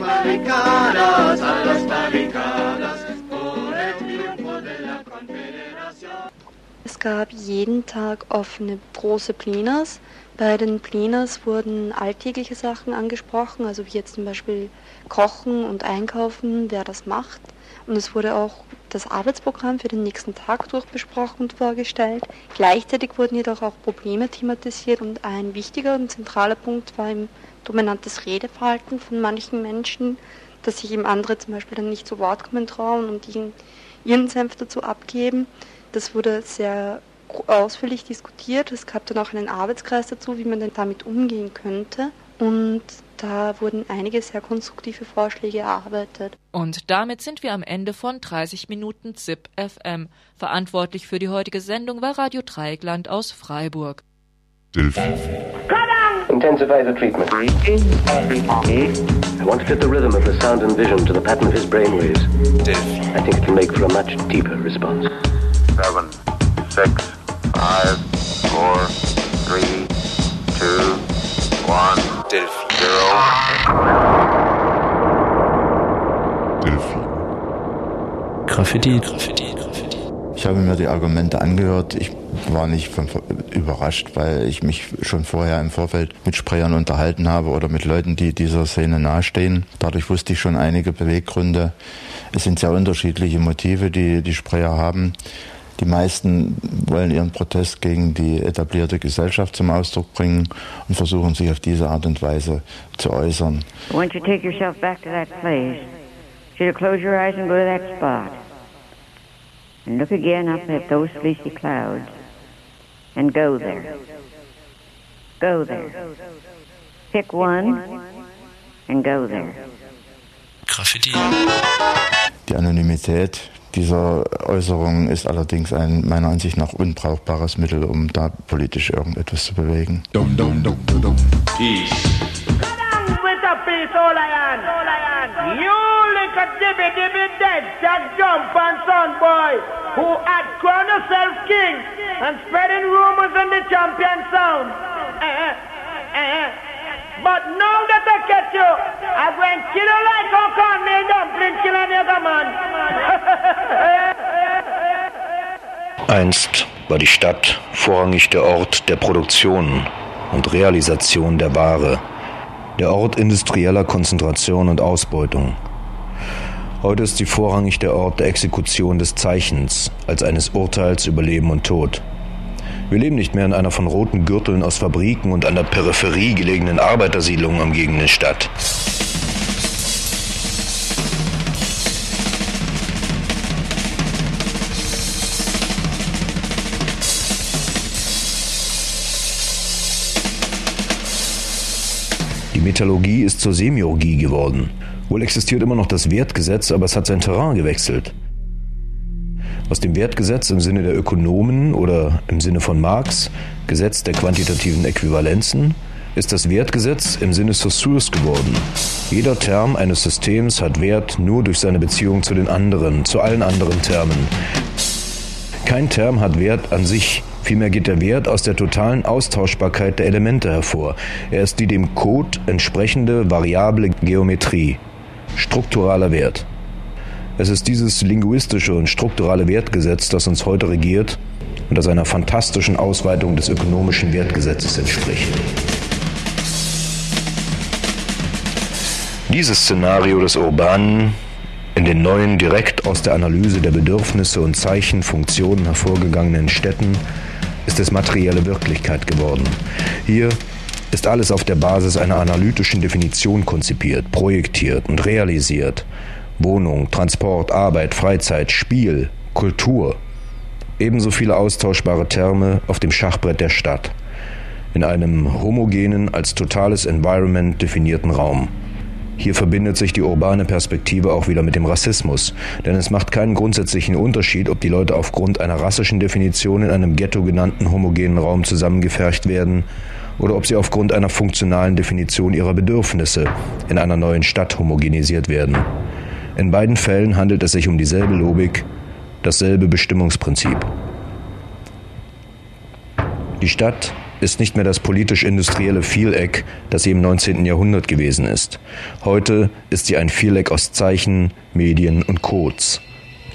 Barricadas, barricadas. Es gab jeden Tag offene große Plenas Bei den Pleners wurden alltägliche Sachen angesprochen, also wie jetzt zum Beispiel Kochen und Einkaufen, wer das macht. Und es wurde auch das Arbeitsprogramm für den nächsten Tag durchbesprochen und vorgestellt. Gleichzeitig wurden jedoch auch Probleme thematisiert und ein wichtiger und zentraler Punkt war im dominantes Redeverhalten von manchen Menschen, dass sich eben andere zum Beispiel dann nicht zu Wort kommen trauen und ihren, ihren Senf dazu abgeben. Das wurde sehr ausführlich diskutiert. Es gab dann auch einen Arbeitskreis dazu, wie man denn damit umgehen könnte. Und da wurden einige sehr konstruktive Vorschläge erarbeitet. Und damit sind wir am Ende von 30 Minuten ZIP FM. Verantwortlich für die heutige Sendung war Radio Dreieckland aus Freiburg. Intensify the treatment. I want to fit the rhythm of the sound and vision to the pattern of his brainwaves. I think it can make for a much deeper response. Seven, six, five, four, three, two, one, zero. Graffiti, Graffiti, Graffiti. Ich habe mir die Argumente angehört. Ich war nicht von, überrascht, weil ich mich schon vorher im Vorfeld mit Sprayern unterhalten habe oder mit Leuten, die dieser Szene nahestehen. Dadurch wusste ich schon einige Beweggründe. Es sind sehr unterschiedliche Motive, die die Sprayer haben. Die meisten wollen ihren Protest gegen die etablierte Gesellschaft zum Ausdruck bringen und versuchen sich auf diese Art und Weise zu äußern. Once you take yourself back to that place, should you close your eyes and go to that spot? And look again up at those fleecy clouds and go there. Go there. Pick one and go there. Graffiti. Die Anonymität dieser Äußerung ist allerdings ein meiner Ansicht nach unbrauchbares Mittel, um da politisch irgendetwas zu bewegen. Dum, dum, dum, dum. Peace. With a piece, all I am. You little dibby dibby dead, that jump and son boy, who had crowned yourself king and spreading rumors in the champion sound. But now that I catch you, I go and kill you like a cornmeal dumpling, kill a nigga man. Einst war die Stadt vorrangig der Ort der Produktion und Realisation der Ware, der Ort industrieller Konzentration und Ausbeutung. Heute ist sie vorrangig der Ort der Exekution des Zeichens als eines Urteils über Leben und Tod. Wir leben nicht mehr in einer von roten Gürteln aus Fabriken und an der Peripherie gelegenen Arbeitersiedlung umgebenen Stadt. Die Metallurgie ist zur Semiurgie geworden. Wohl existiert immer noch das Wertgesetz, aber es hat sein Terrain gewechselt. Aus dem Wertgesetz im Sinne der Ökonomen oder im Sinne von Marx, Gesetz der quantitativen Äquivalenzen, ist das Wertgesetz im Sinne Saussures geworden. Jeder Term eines Systems hat Wert nur durch seine Beziehung zu den anderen, zu allen anderen Termen. Kein Term hat Wert an sich, vielmehr geht der Wert aus der totalen Austauschbarkeit der Elemente hervor. Er ist die dem Code entsprechende variable Geometrie, strukturaler Wert. Es ist dieses linguistische und strukturale Wertgesetz, das uns heute regiert und das einer fantastischen Ausweitung des ökonomischen Wertgesetzes entspricht. Dieses Szenario des Urbanen, in den neuen, direkt aus der Analyse der Bedürfnisse und Zeichenfunktionen hervorgegangenen Städten, ist es materielle Wirklichkeit geworden. Hier ist alles auf der Basis einer analytischen Definition konzipiert, projektiert und realisiert. Wohnung, Transport, Arbeit, Freizeit, Spiel, Kultur. Ebenso viele austauschbare Terme auf dem Schachbrett der Stadt. In einem homogenen, als totales Environment definierten Raum. Hier verbindet sich die urbane Perspektive auch wieder mit dem Rassismus, denn es macht keinen grundsätzlichen Unterschied, ob die Leute aufgrund einer rassischen Definition in einem Ghetto genannten homogenen Raum zusammengefercht werden oder ob sie aufgrund einer funktionalen Definition ihrer Bedürfnisse in einer neuen Stadt homogenisiert werden. In beiden Fällen handelt es sich um dieselbe Logik, dasselbe Bestimmungsprinzip. Die Stadt ist nicht mehr das politisch-industrielle Vieleck, das sie im 19. Jahrhundert gewesen ist. Heute ist sie ein Vieleck aus Zeichen, Medien und Codes.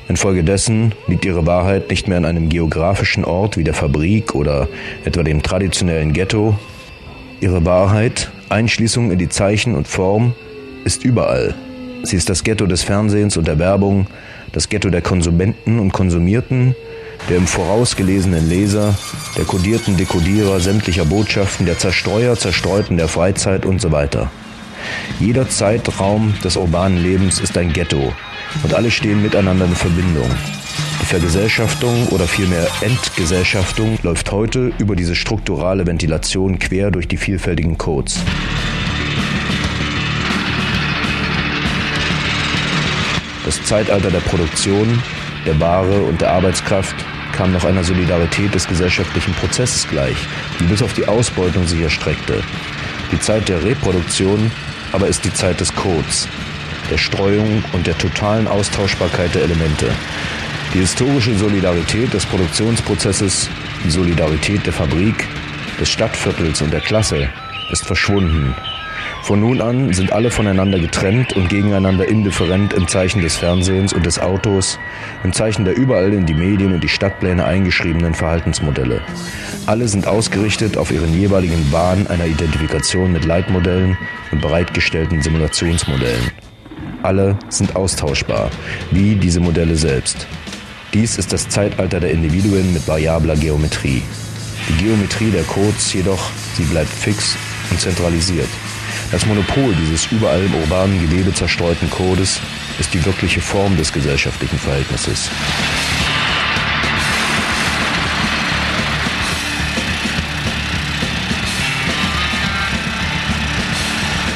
Infolgedessen liegt ihre Wahrheit nicht mehr an einem geografischen Ort wie der Fabrik oder etwa dem traditionellen Ghetto, ihre Wahrheit, Einschließung in die Zeichen und Form, ist überall. Sie ist das Ghetto des Fernsehens und der Werbung, das Ghetto der Konsumenten und Konsumierten, der im Voraus gelesenen Leser, der kodierten Dekodierer sämtlicher Botschaften, der Zerstreuer, Zerstreuten der Freizeit und so weiter. Jeder Zeitraum des urbanen Lebens ist ein Ghetto und alle stehen miteinander in Verbindung. Die Vergesellschaftung oder vielmehr Entgesellschaftung läuft heute über diese strukturale Ventilation quer durch die vielfältigen Codes. Das Zeitalter der Produktion, der Ware und der Arbeitskraft kam noch einer Solidarität des gesellschaftlichen Prozesses gleich, die bis auf die Ausbeutung sich erstreckte. Die Zeit der Reproduktion aber ist die Zeit des Codes, der Streuung und der totalen Austauschbarkeit der Elemente. Die historische Solidarität des Produktionsprozesses, die Solidarität der Fabrik, des Stadtviertels und der Klasse ist verschwunden von nun an sind alle voneinander getrennt und gegeneinander indifferent im Zeichen des Fernsehens und des Autos, im Zeichen der überall in die Medien und die Stadtpläne eingeschriebenen Verhaltensmodelle. Alle sind ausgerichtet auf ihren jeweiligen Bahn einer Identifikation mit Leitmodellen und bereitgestellten Simulationsmodellen. Alle sind austauschbar, wie diese Modelle selbst. Dies ist das Zeitalter der Individuen mit variabler Geometrie. Die Geometrie der Codes jedoch, sie bleibt fix und zentralisiert. Das Monopol dieses überall im urbanen Gewebe zerstreuten Codes ist die wirkliche Form des gesellschaftlichen Verhältnisses.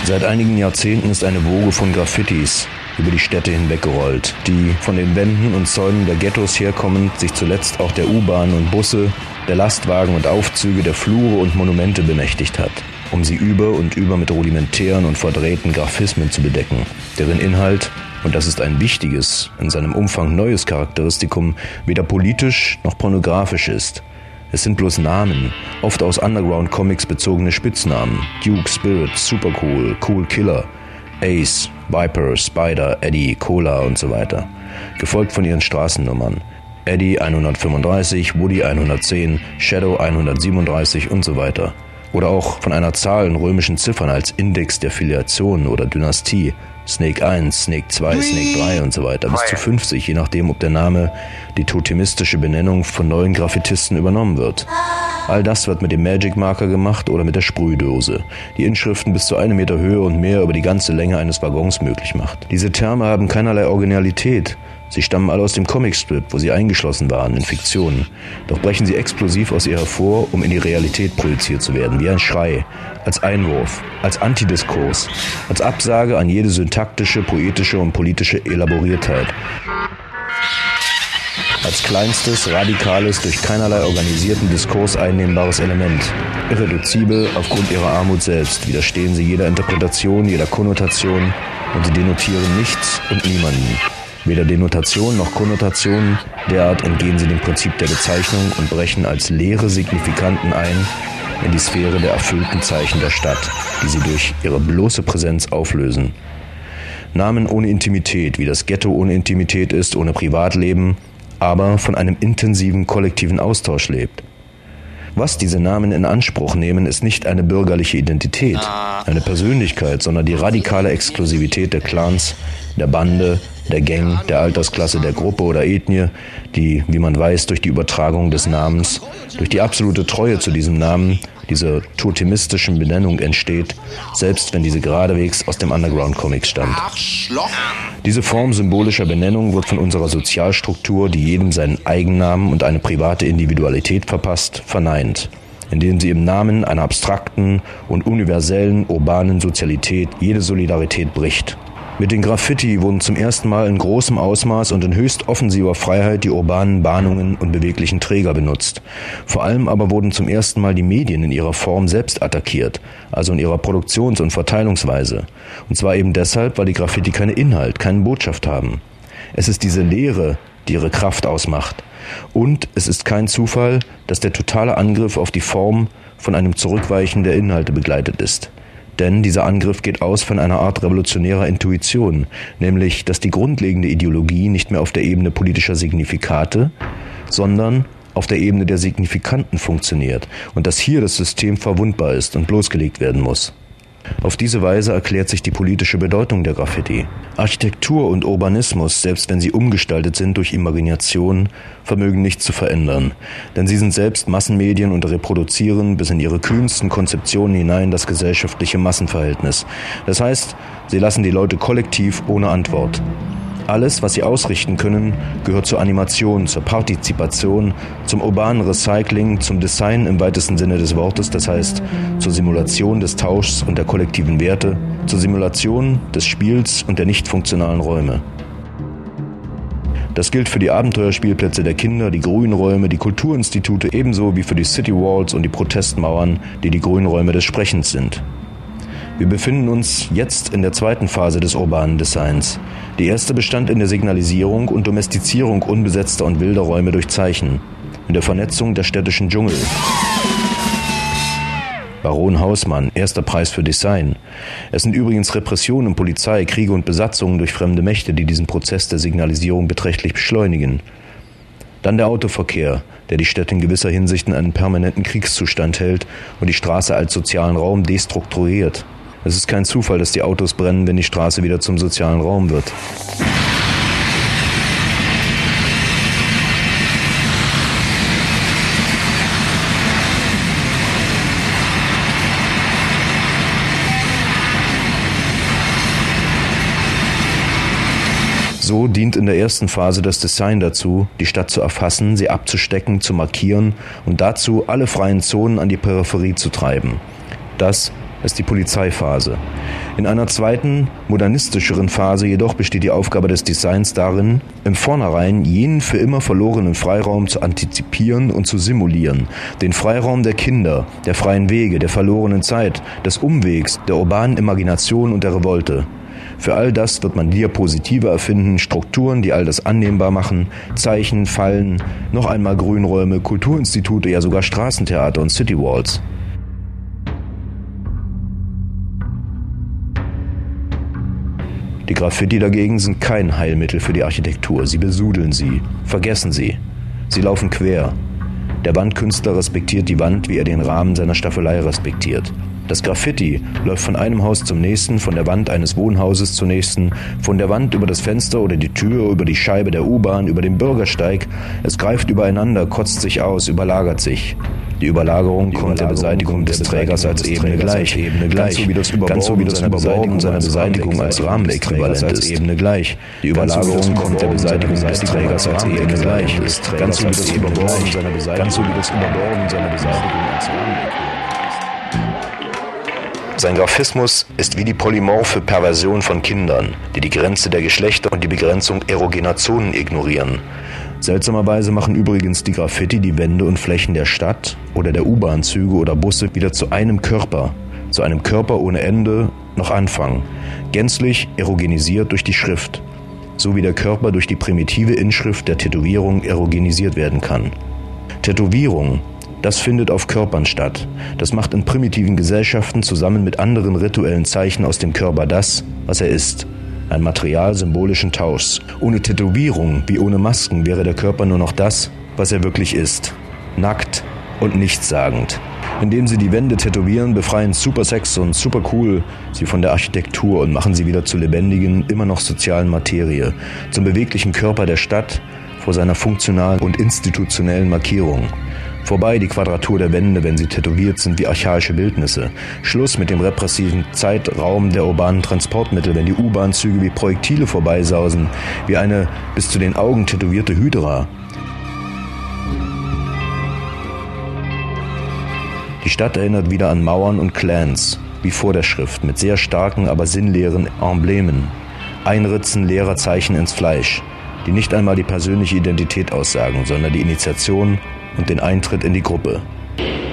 Seit einigen Jahrzehnten ist eine Woge von Graffitis über die Städte hinweggerollt, die von den Wänden und Zäunen der Ghettos herkommend sich zuletzt auch der U-Bahn und Busse, der Lastwagen und Aufzüge, der Flure und Monumente bemächtigt hat um sie über und über mit rudimentären und verdrehten Graphismen zu bedecken, deren Inhalt, und das ist ein wichtiges, in seinem Umfang neues Charakteristikum, weder politisch noch pornografisch ist. Es sind bloß Namen, oft aus Underground-Comics bezogene Spitznamen. Duke, Spirit, Supercool, Cool Killer, Ace, Viper, Spider, Eddie, Cola und so weiter. Gefolgt von ihren Straßennummern. Eddie 135, Woody 110, Shadow 137 und so weiter oder auch von einer Zahl in römischen Ziffern als Index der Filiation oder Dynastie, Snake 1, Snake 2, Snake 3 und so weiter, bis zu 50, je nachdem, ob der Name die totemistische Benennung von neuen Graffitisten übernommen wird. All das wird mit dem Magic Marker gemacht oder mit der Sprühdose, die Inschriften bis zu einem Meter Höhe und mehr über die ganze Länge eines Waggons möglich macht. Diese Terme haben keinerlei Originalität, Sie stammen alle aus dem Comicstrip, wo sie eingeschlossen waren, in Fiktionen. Doch brechen sie explosiv aus ihr hervor, um in die Realität projiziert zu werden, wie ein Schrei, als Einwurf, als Antidiskurs, als Absage an jede syntaktische, poetische und politische Elaboriertheit. Als kleinstes, radikales, durch keinerlei organisierten Diskurs einnehmbares Element. Irreduzibel aufgrund ihrer Armut selbst, widerstehen sie jeder Interpretation, jeder Konnotation und sie denotieren nichts und niemanden. Weder Denotation noch Konnotation, derart entgehen sie dem Prinzip der Bezeichnung und brechen als leere Signifikanten ein in die Sphäre der erfüllten Zeichen der Stadt, die sie durch ihre bloße Präsenz auflösen. Namen ohne Intimität, wie das Ghetto ohne Intimität ist, ohne Privatleben, aber von einem intensiven kollektiven Austausch lebt. Was diese Namen in Anspruch nehmen, ist nicht eine bürgerliche Identität, eine Persönlichkeit, sondern die radikale Exklusivität der Clans, der Bande, der Gang, der Altersklasse, der Gruppe oder Ethnie, die, wie man weiß, durch die Übertragung des Namens, durch die absolute Treue zu diesem Namen, dieser totemistischen Benennung entsteht, selbst wenn diese geradewegs aus dem Underground-Comic stammt. Diese Form symbolischer Benennung wird von unserer Sozialstruktur, die jedem seinen Eigennamen und eine private Individualität verpasst, verneint indem sie im Namen einer abstrakten und universellen urbanen Sozialität jede Solidarität bricht. Mit den Graffiti wurden zum ersten Mal in großem Ausmaß und in höchst offensiver Freiheit die urbanen Bahnungen und beweglichen Träger benutzt. Vor allem aber wurden zum ersten Mal die Medien in ihrer Form selbst attackiert, also in ihrer Produktions- und Verteilungsweise. Und zwar eben deshalb, weil die Graffiti keine Inhalt, keine Botschaft haben. Es ist diese Lehre, die ihre Kraft ausmacht. Und es ist kein Zufall, dass der totale Angriff auf die Form von einem Zurückweichen der Inhalte begleitet ist. Denn dieser Angriff geht aus von einer Art revolutionärer Intuition, nämlich, dass die grundlegende Ideologie nicht mehr auf der Ebene politischer Signifikate, sondern auf der Ebene der Signifikanten funktioniert und dass hier das System verwundbar ist und bloßgelegt werden muss. Auf diese Weise erklärt sich die politische Bedeutung der Graffiti. Architektur und Urbanismus, selbst wenn sie umgestaltet sind durch Imagination, vermögen nichts zu verändern, denn sie sind selbst Massenmedien und reproduzieren bis in ihre kühnsten Konzeptionen hinein das gesellschaftliche Massenverhältnis. Das heißt, sie lassen die Leute kollektiv ohne Antwort. Alles, was sie ausrichten können, gehört zur Animation, zur Partizipation, zum urbanen Recycling, zum Design im weitesten Sinne des Wortes, das heißt zur Simulation des Tauschs und der kollektiven Werte, zur Simulation des Spiels und der nicht funktionalen Räume. Das gilt für die Abenteuerspielplätze der Kinder, die Grünräume, die Kulturinstitute ebenso wie für die City Walls und die Protestmauern, die die Grünräume des Sprechens sind. Wir befinden uns jetzt in der zweiten Phase des urbanen Designs. Die erste bestand in der Signalisierung und Domestizierung unbesetzter und wilder Räume durch Zeichen, in der Vernetzung der städtischen Dschungel. Baron Hausmann, erster Preis für Design. Es sind übrigens Repressionen, Polizei, Kriege und Besatzungen durch fremde Mächte, die diesen Prozess der Signalisierung beträchtlich beschleunigen. Dann der Autoverkehr, der die Städte in gewisser Hinsicht in einen permanenten Kriegszustand hält und die Straße als sozialen Raum destrukturiert. Es ist kein Zufall, dass die Autos brennen, wenn die Straße wieder zum sozialen Raum wird. So dient in der ersten Phase das Design dazu, die Stadt zu erfassen, sie abzustecken, zu markieren und dazu alle freien Zonen an die Peripherie zu treiben. Das ist die Polizeiphase. In einer zweiten, modernistischeren Phase jedoch besteht die Aufgabe des Designs darin, im Vornherein jenen für immer verlorenen Freiraum zu antizipieren und zu simulieren. Den Freiraum der Kinder, der freien Wege, der verlorenen Zeit, des Umwegs, der urbanen Imagination und der Revolte. Für all das wird man Diapositive erfinden, Strukturen, die all das annehmbar machen, Zeichen, Fallen, noch einmal Grünräume, Kulturinstitute, ja sogar Straßentheater und Citywalls. Die Graffiti dagegen sind kein Heilmittel für die Architektur. Sie besudeln sie, vergessen sie. Sie laufen quer. Der Wandkünstler respektiert die Wand, wie er den Rahmen seiner Staffelei respektiert. Das Graffiti läuft von einem Haus zum nächsten, von der Wand eines Wohnhauses zur nächsten, von der Wand über das Fenster oder die Tür, über die Scheibe der U-Bahn, über den Bürgersteig. Es greift übereinander, kotzt sich aus, überlagert sich. Die Überlagerung kommt der Beseitigung des Trägers als Ebene gleich, ganz so wie das Überborgen seiner Beseitigung seiner Beseitigung als Rahmenäquivalent ist. Ebene gleich. Die Überlagerung kommt der Beseitigung des Trägers als Ebene gleich, ganz so wie das Überborgen seiner Beseitigung seiner Beseitigung als Rahmenäquivalent. Sein Graphismus ist wie die polymorphe Perversion von Kindern, die die Grenze der Geschlechter und die Begrenzung erogener Zonen ignorieren. Seltsamerweise machen übrigens die Graffiti die Wände und Flächen der Stadt oder der U-Bahn-Züge oder Busse wieder zu einem Körper, zu einem Körper ohne Ende noch Anfang, gänzlich erogenisiert durch die Schrift, so wie der Körper durch die primitive Inschrift der Tätowierung erogenisiert werden kann. Tätowierung das findet auf Körpern statt. Das macht in primitiven Gesellschaften zusammen mit anderen rituellen Zeichen aus dem Körper das, was er ist. Ein Material symbolischen Tauschs. Ohne Tätowierung wie ohne Masken wäre der Körper nur noch das, was er wirklich ist. Nackt und nichtssagend. Indem sie die Wände tätowieren, befreien Supersex und Supercool sie von der Architektur und machen sie wieder zu lebendigen, immer noch sozialen Materie, zum beweglichen Körper der Stadt vor seiner funktionalen und institutionellen Markierung. Vorbei die Quadratur der Wände, wenn sie tätowiert sind wie archaische Bildnisse. Schluss mit dem repressiven Zeitraum der urbanen Transportmittel, wenn die U-Bahn-Züge wie Projektile vorbeisausen, wie eine bis zu den Augen tätowierte Hydra. Die Stadt erinnert wieder an Mauern und Clans, wie vor der Schrift, mit sehr starken, aber sinnleeren Emblemen. Einritzen leerer Zeichen ins Fleisch, die nicht einmal die persönliche Identität aussagen, sondern die Initiation und den Eintritt in die Gruppe.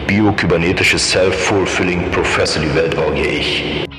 Biokybernetisches Self-Fulfilling Prophecy, die Weltorgie Ich.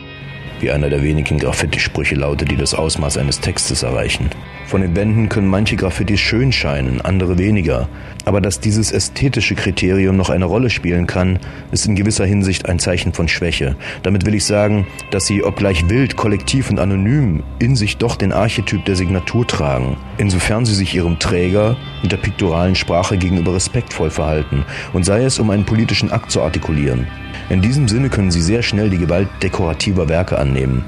Wie einer der wenigen Graffiti-Sprüche lautet, die das Ausmaß eines Textes erreichen. Von den Wänden können manche Graffitis schön scheinen, andere weniger. Aber dass dieses ästhetische Kriterium noch eine Rolle spielen kann, ist in gewisser Hinsicht ein Zeichen von Schwäche. Damit will ich sagen, dass sie, obgleich wild, kollektiv und anonym, in sich doch den Archetyp der Signatur tragen, insofern sie sich ihrem Träger mit der piktoralen Sprache gegenüber respektvoll verhalten und sei es, um einen politischen Akt zu artikulieren. In diesem Sinne können sie sehr schnell die Gewalt dekorativer Werke annehmen.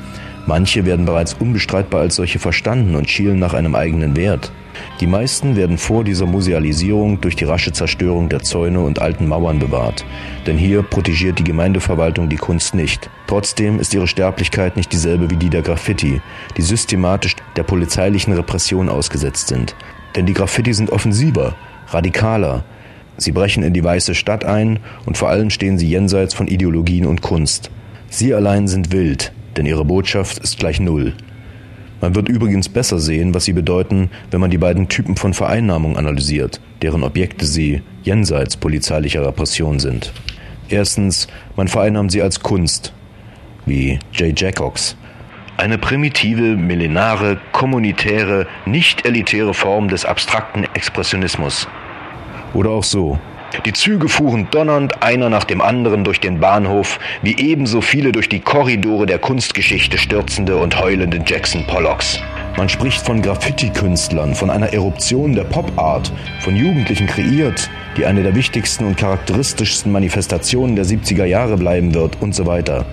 Manche werden bereits unbestreitbar als solche verstanden und schielen nach einem eigenen Wert. Die meisten werden vor dieser Musealisierung durch die rasche Zerstörung der Zäune und alten Mauern bewahrt. Denn hier protegiert die Gemeindeverwaltung die Kunst nicht. Trotzdem ist ihre Sterblichkeit nicht dieselbe wie die der Graffiti, die systematisch der polizeilichen Repression ausgesetzt sind. Denn die Graffiti sind offensiver, radikaler. Sie brechen in die weiße Stadt ein und vor allem stehen sie jenseits von Ideologien und Kunst. Sie allein sind wild, denn ihre Botschaft ist gleich Null. Man wird übrigens besser sehen, was sie bedeuten, wenn man die beiden Typen von Vereinnahmung analysiert, deren Objekte sie jenseits polizeilicher Repression sind. Erstens, man vereinnahmt sie als Kunst, wie J. Jackox. Eine primitive, millenare, kommunitäre, nicht elitäre Form des abstrakten Expressionismus. Oder auch so, die Züge fuhren donnernd einer nach dem anderen durch den Bahnhof, wie ebenso viele durch die Korridore der Kunstgeschichte stürzende und heulende Jackson Pollocks. Man spricht von Graffiti-Künstlern, von einer Eruption der Pop-Art, von Jugendlichen kreiert, die eine der wichtigsten und charakteristischsten Manifestationen der 70er Jahre bleiben wird und so weiter.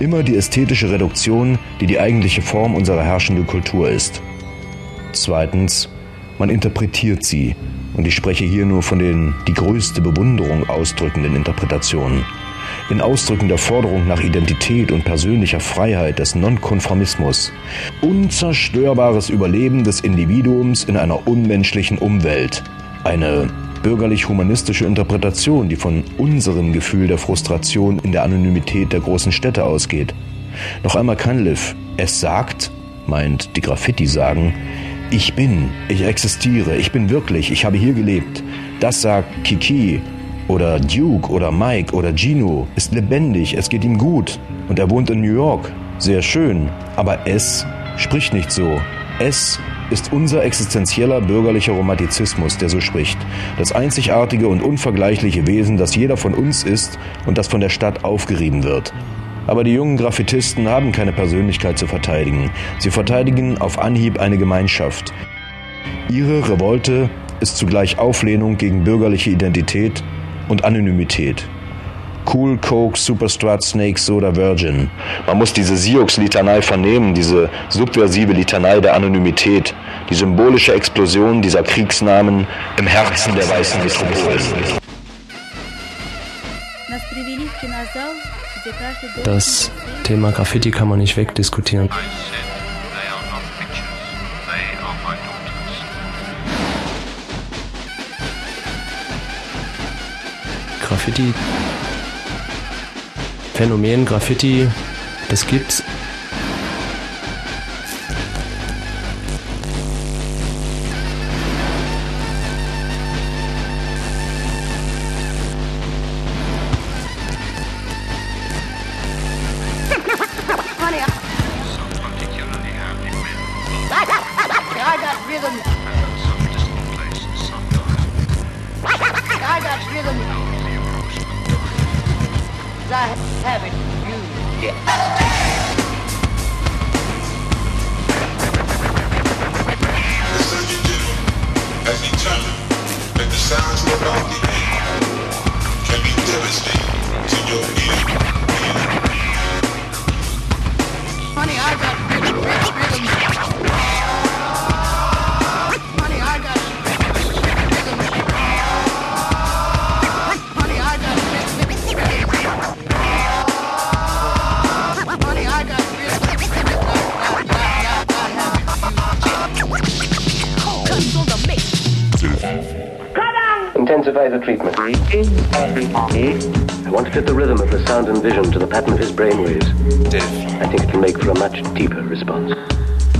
Immer die ästhetische Reduktion, die die eigentliche Form unserer herrschenden Kultur ist. Zweitens, man interpretiert sie, und ich spreche hier nur von den die größte Bewunderung ausdrückenden Interpretationen. In Ausdrücken der Forderung nach Identität und persönlicher Freiheit des Nonkonformismus. Unzerstörbares Überleben des Individuums in einer unmenschlichen Umwelt. Eine bürgerlich-humanistische Interpretation, die von unserem Gefühl der Frustration in der Anonymität der großen Städte ausgeht. Noch einmal Cunliffe, es sagt, meint die Graffiti sagen, ich bin, ich existiere, ich bin wirklich, ich habe hier gelebt. Das sagt Kiki oder Duke oder Mike oder Gino, ist lebendig, es geht ihm gut und er wohnt in New York. Sehr schön, aber es spricht nicht so. Es ist unser existenzieller bürgerlicher Romantizismus, der so spricht. Das einzigartige und unvergleichliche Wesen, das jeder von uns ist und das von der Stadt aufgerieben wird. Aber die jungen Graffitisten haben keine Persönlichkeit zu verteidigen. Sie verteidigen auf Anhieb eine Gemeinschaft. Ihre Revolte ist zugleich Auflehnung gegen bürgerliche Identität und Anonymität. Cool, Coke, Superstrat, Snake, Soda, Virgin. Man muss diese Sioux-Litanei vernehmen, diese subversive Litanei der Anonymität, die symbolische Explosion dieser Kriegsnamen im Herzen der weißen Metropolen. Das Thema Graffiti kann man nicht wegdiskutieren. Graffiti, Phänomen Graffiti, das gibt's. Intensify the treatment. I want to fit the rhythm of the sound and vision to the pattern of his brainwaves. I think it will make for a much deeper response.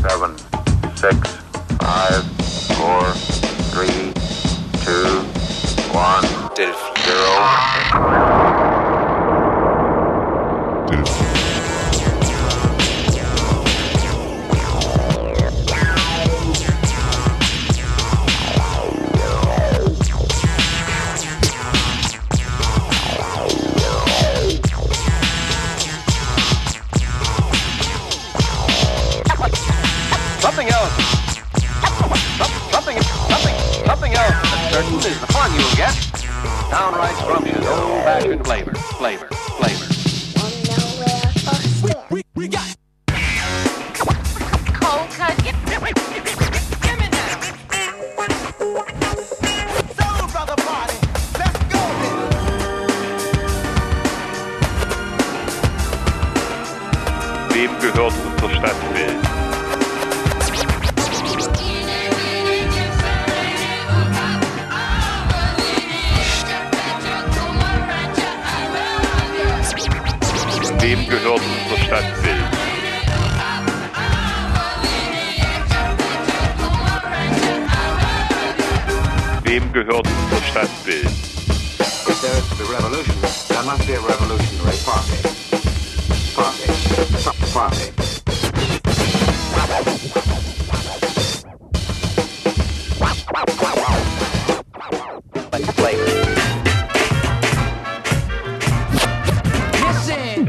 Seven, six, five, four, three, two, one, zero. from his old-fashioned flavor. Flavor.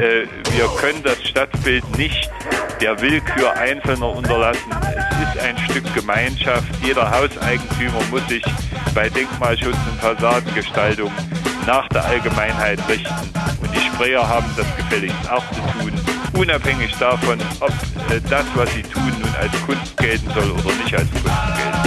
Äh, wir können das Stadtbild nicht der Willkür Einzelner unterlassen. Es ist ein Stück Gemeinschaft. Jeder Hauseigentümer muss sich bei Denkmalschutz und Fassadengestaltung nach der Allgemeinheit richten. Und die Sprayer haben das gefälligst auch zu tun, unabhängig davon, ob äh, das, was sie tun, nun als Kunst gelten soll oder nicht als Kunst gelten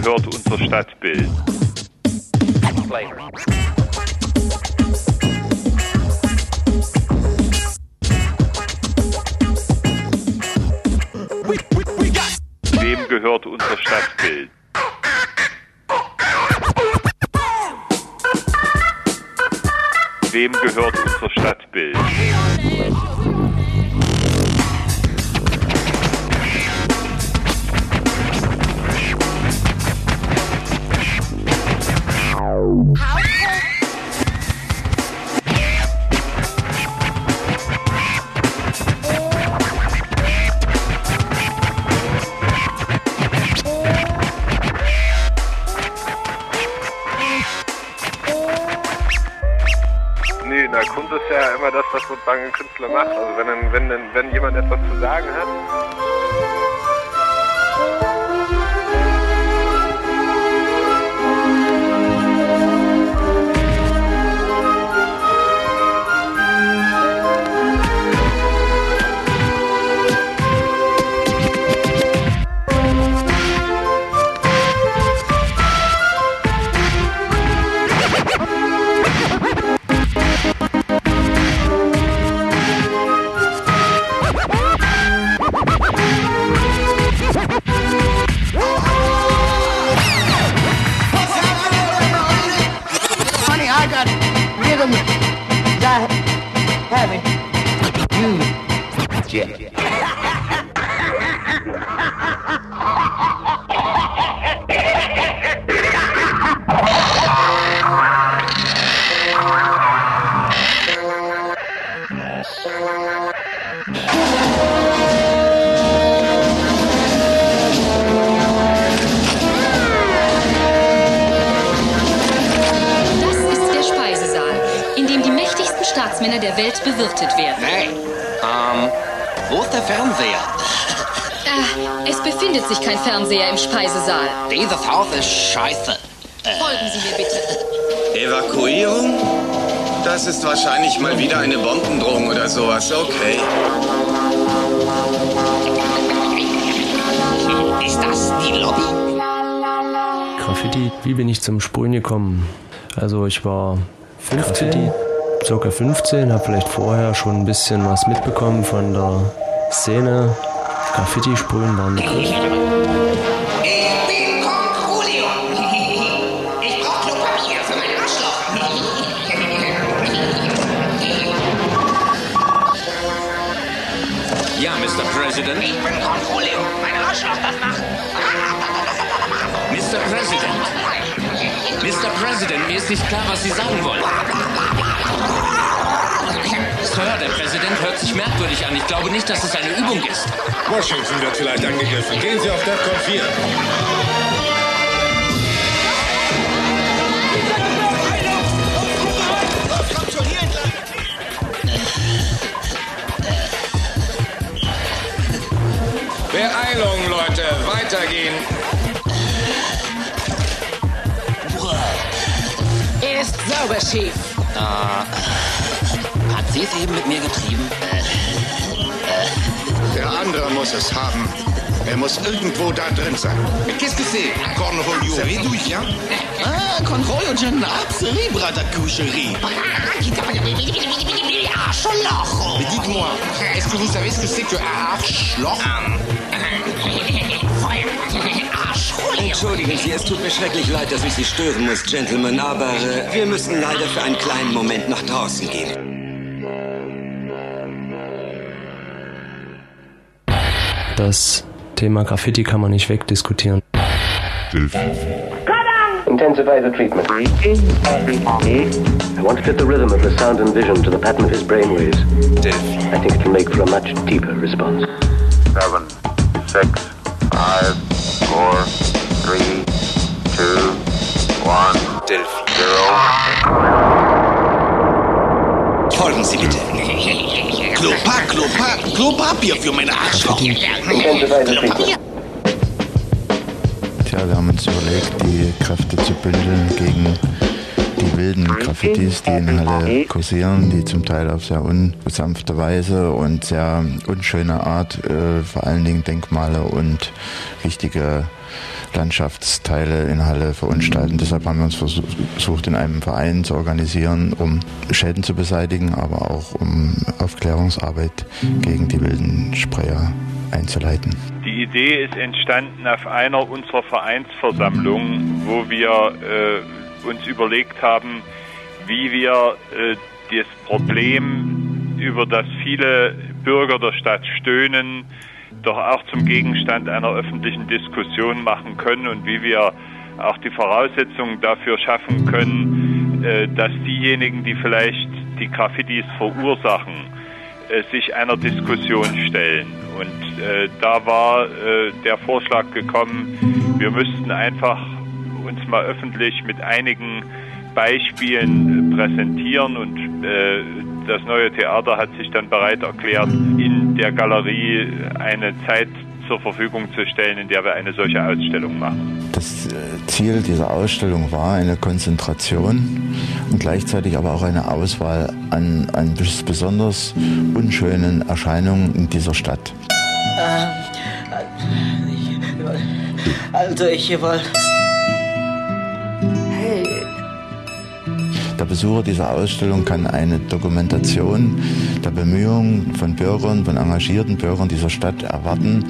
gehört unser Stadtbild? Wem gehört unser Stadtbild? Wem gehört unser Stadtbild? Sozusagen ein Künstler macht. Also wenn, wenn, wenn jemand etwas zu sagen hat, Wie bin ich zum Sprühen gekommen? Also ich war 15, circa 15, habe vielleicht vorher schon ein bisschen was mitbekommen von der Szene. Graffiti-Sprühen war ein ist nicht klar, was Sie sagen wollen. Sir, der Präsident hört sich merkwürdig an. Ich glaube nicht, dass es eine Übung ist. Washington wird vielleicht angegriffen. Gehen Sie auf DEFCON 4. Beeilung, Leute, weitergehen. Sauber, Chief. Ah, hat sie es eben mit mir getrieben? Der andere muss es haben. Er muss irgendwo da drin sein. Qu'est-ce que c'est Cornholio. Vient Ah, Cornholio Jannab, Cerebra da coucherie. Arschloch. Mais dites-moi, est-ce que vous savez ce que c'est que Arschloch Entschuldigen Sie, es tut mir schrecklich leid, dass ich Sie stören muss, Gentlemen, aber äh, wir müssen leider für einen kleinen Moment nach draußen gehen. Das Thema Graffiti kann man nicht wegdiskutieren. Intensify the treatment. I want to fit the rhythm of the sound and vision to the pattern of his brainwaves. I think it can make for a much deeper response. Seven, six, five, four, two, one, zero. Folgen Sie bitte. Klopa, Klopa, Klopapier für meine Arschloch. Tja, wir haben uns überlegt, die Kräfte zu bündeln gegen die wilden Graffitis, die in Halle kursieren, die zum Teil auf sehr unsanfte Weise und sehr unschöne Art äh, vor allen Dingen Denkmale und wichtige Landschaftsteile in Halle verunstalten. Deshalb haben wir uns versucht, in einem Verein zu organisieren, um Schäden zu beseitigen, aber auch um Aufklärungsarbeit gegen die wilden Sprayer einzuleiten. Die Idee ist entstanden auf einer unserer Vereinsversammlungen, wo wir äh, uns überlegt haben, wie wir äh, das Problem, über das viele Bürger der Stadt stöhnen, doch auch zum Gegenstand einer öffentlichen Diskussion machen können und wie wir auch die Voraussetzungen dafür schaffen können, äh, dass diejenigen, die vielleicht die Graffitis verursachen, äh, sich einer Diskussion stellen. Und äh, da war der Vorschlag gekommen, wir müssten einfach uns mal öffentlich mit einigen Beispielen präsentieren und das neue Theater hat sich dann bereit erklärt, in der Galerie eine Zeit zur Verfügung zu stellen, in der wir eine solche Ausstellung machen. Das äh, Ziel dieser Ausstellung war eine Konzentration und gleichzeitig aber auch eine Auswahl an, an besonders unschönen Erscheinungen in dieser Stadt. Also ich wollte. Der Besucher dieser Ausstellung kann eine Dokumentation der Bemühungen von Bürgern, von engagierten Bürgern dieser Stadt erwarten,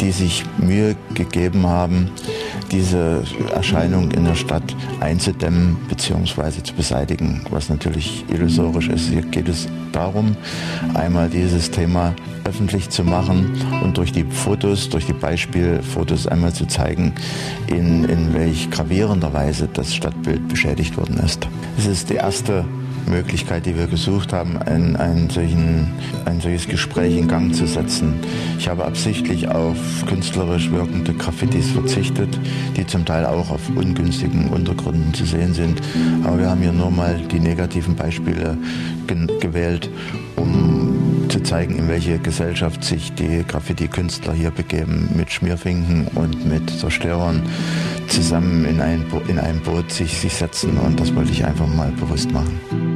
die sich Mühe gegeben haben, diese Erscheinung in der Stadt einzudämmen bzw. zu beseitigen, was natürlich illusorisch ist. Hier geht es darum, einmal dieses Thema öffentlich zu machen und durch die Fotos, durch die Beispielfotos einmal zu zeigen, in, in welch gravierender Weise das Stadtbild beschädigt worden ist. Es ist die erste Möglichkeit, die wir gesucht haben, ein, ein, solchen, ein solches Gespräch in Gang zu setzen. Ich habe absichtlich auf künstlerisch wirkende Graffitis verzichtet, die zum Teil auch auf ungünstigen Untergründen zu sehen sind. Aber wir haben hier nur mal die negativen Beispiele gewählt, um zu zeigen, in welche Gesellschaft sich die Graffiti-Künstler hier begeben, mit Schmierfinken und mit Zerstörern zusammen in ein, Bo in ein Boot sich, sich setzen. Und das wollte ich einfach mal bewusst machen.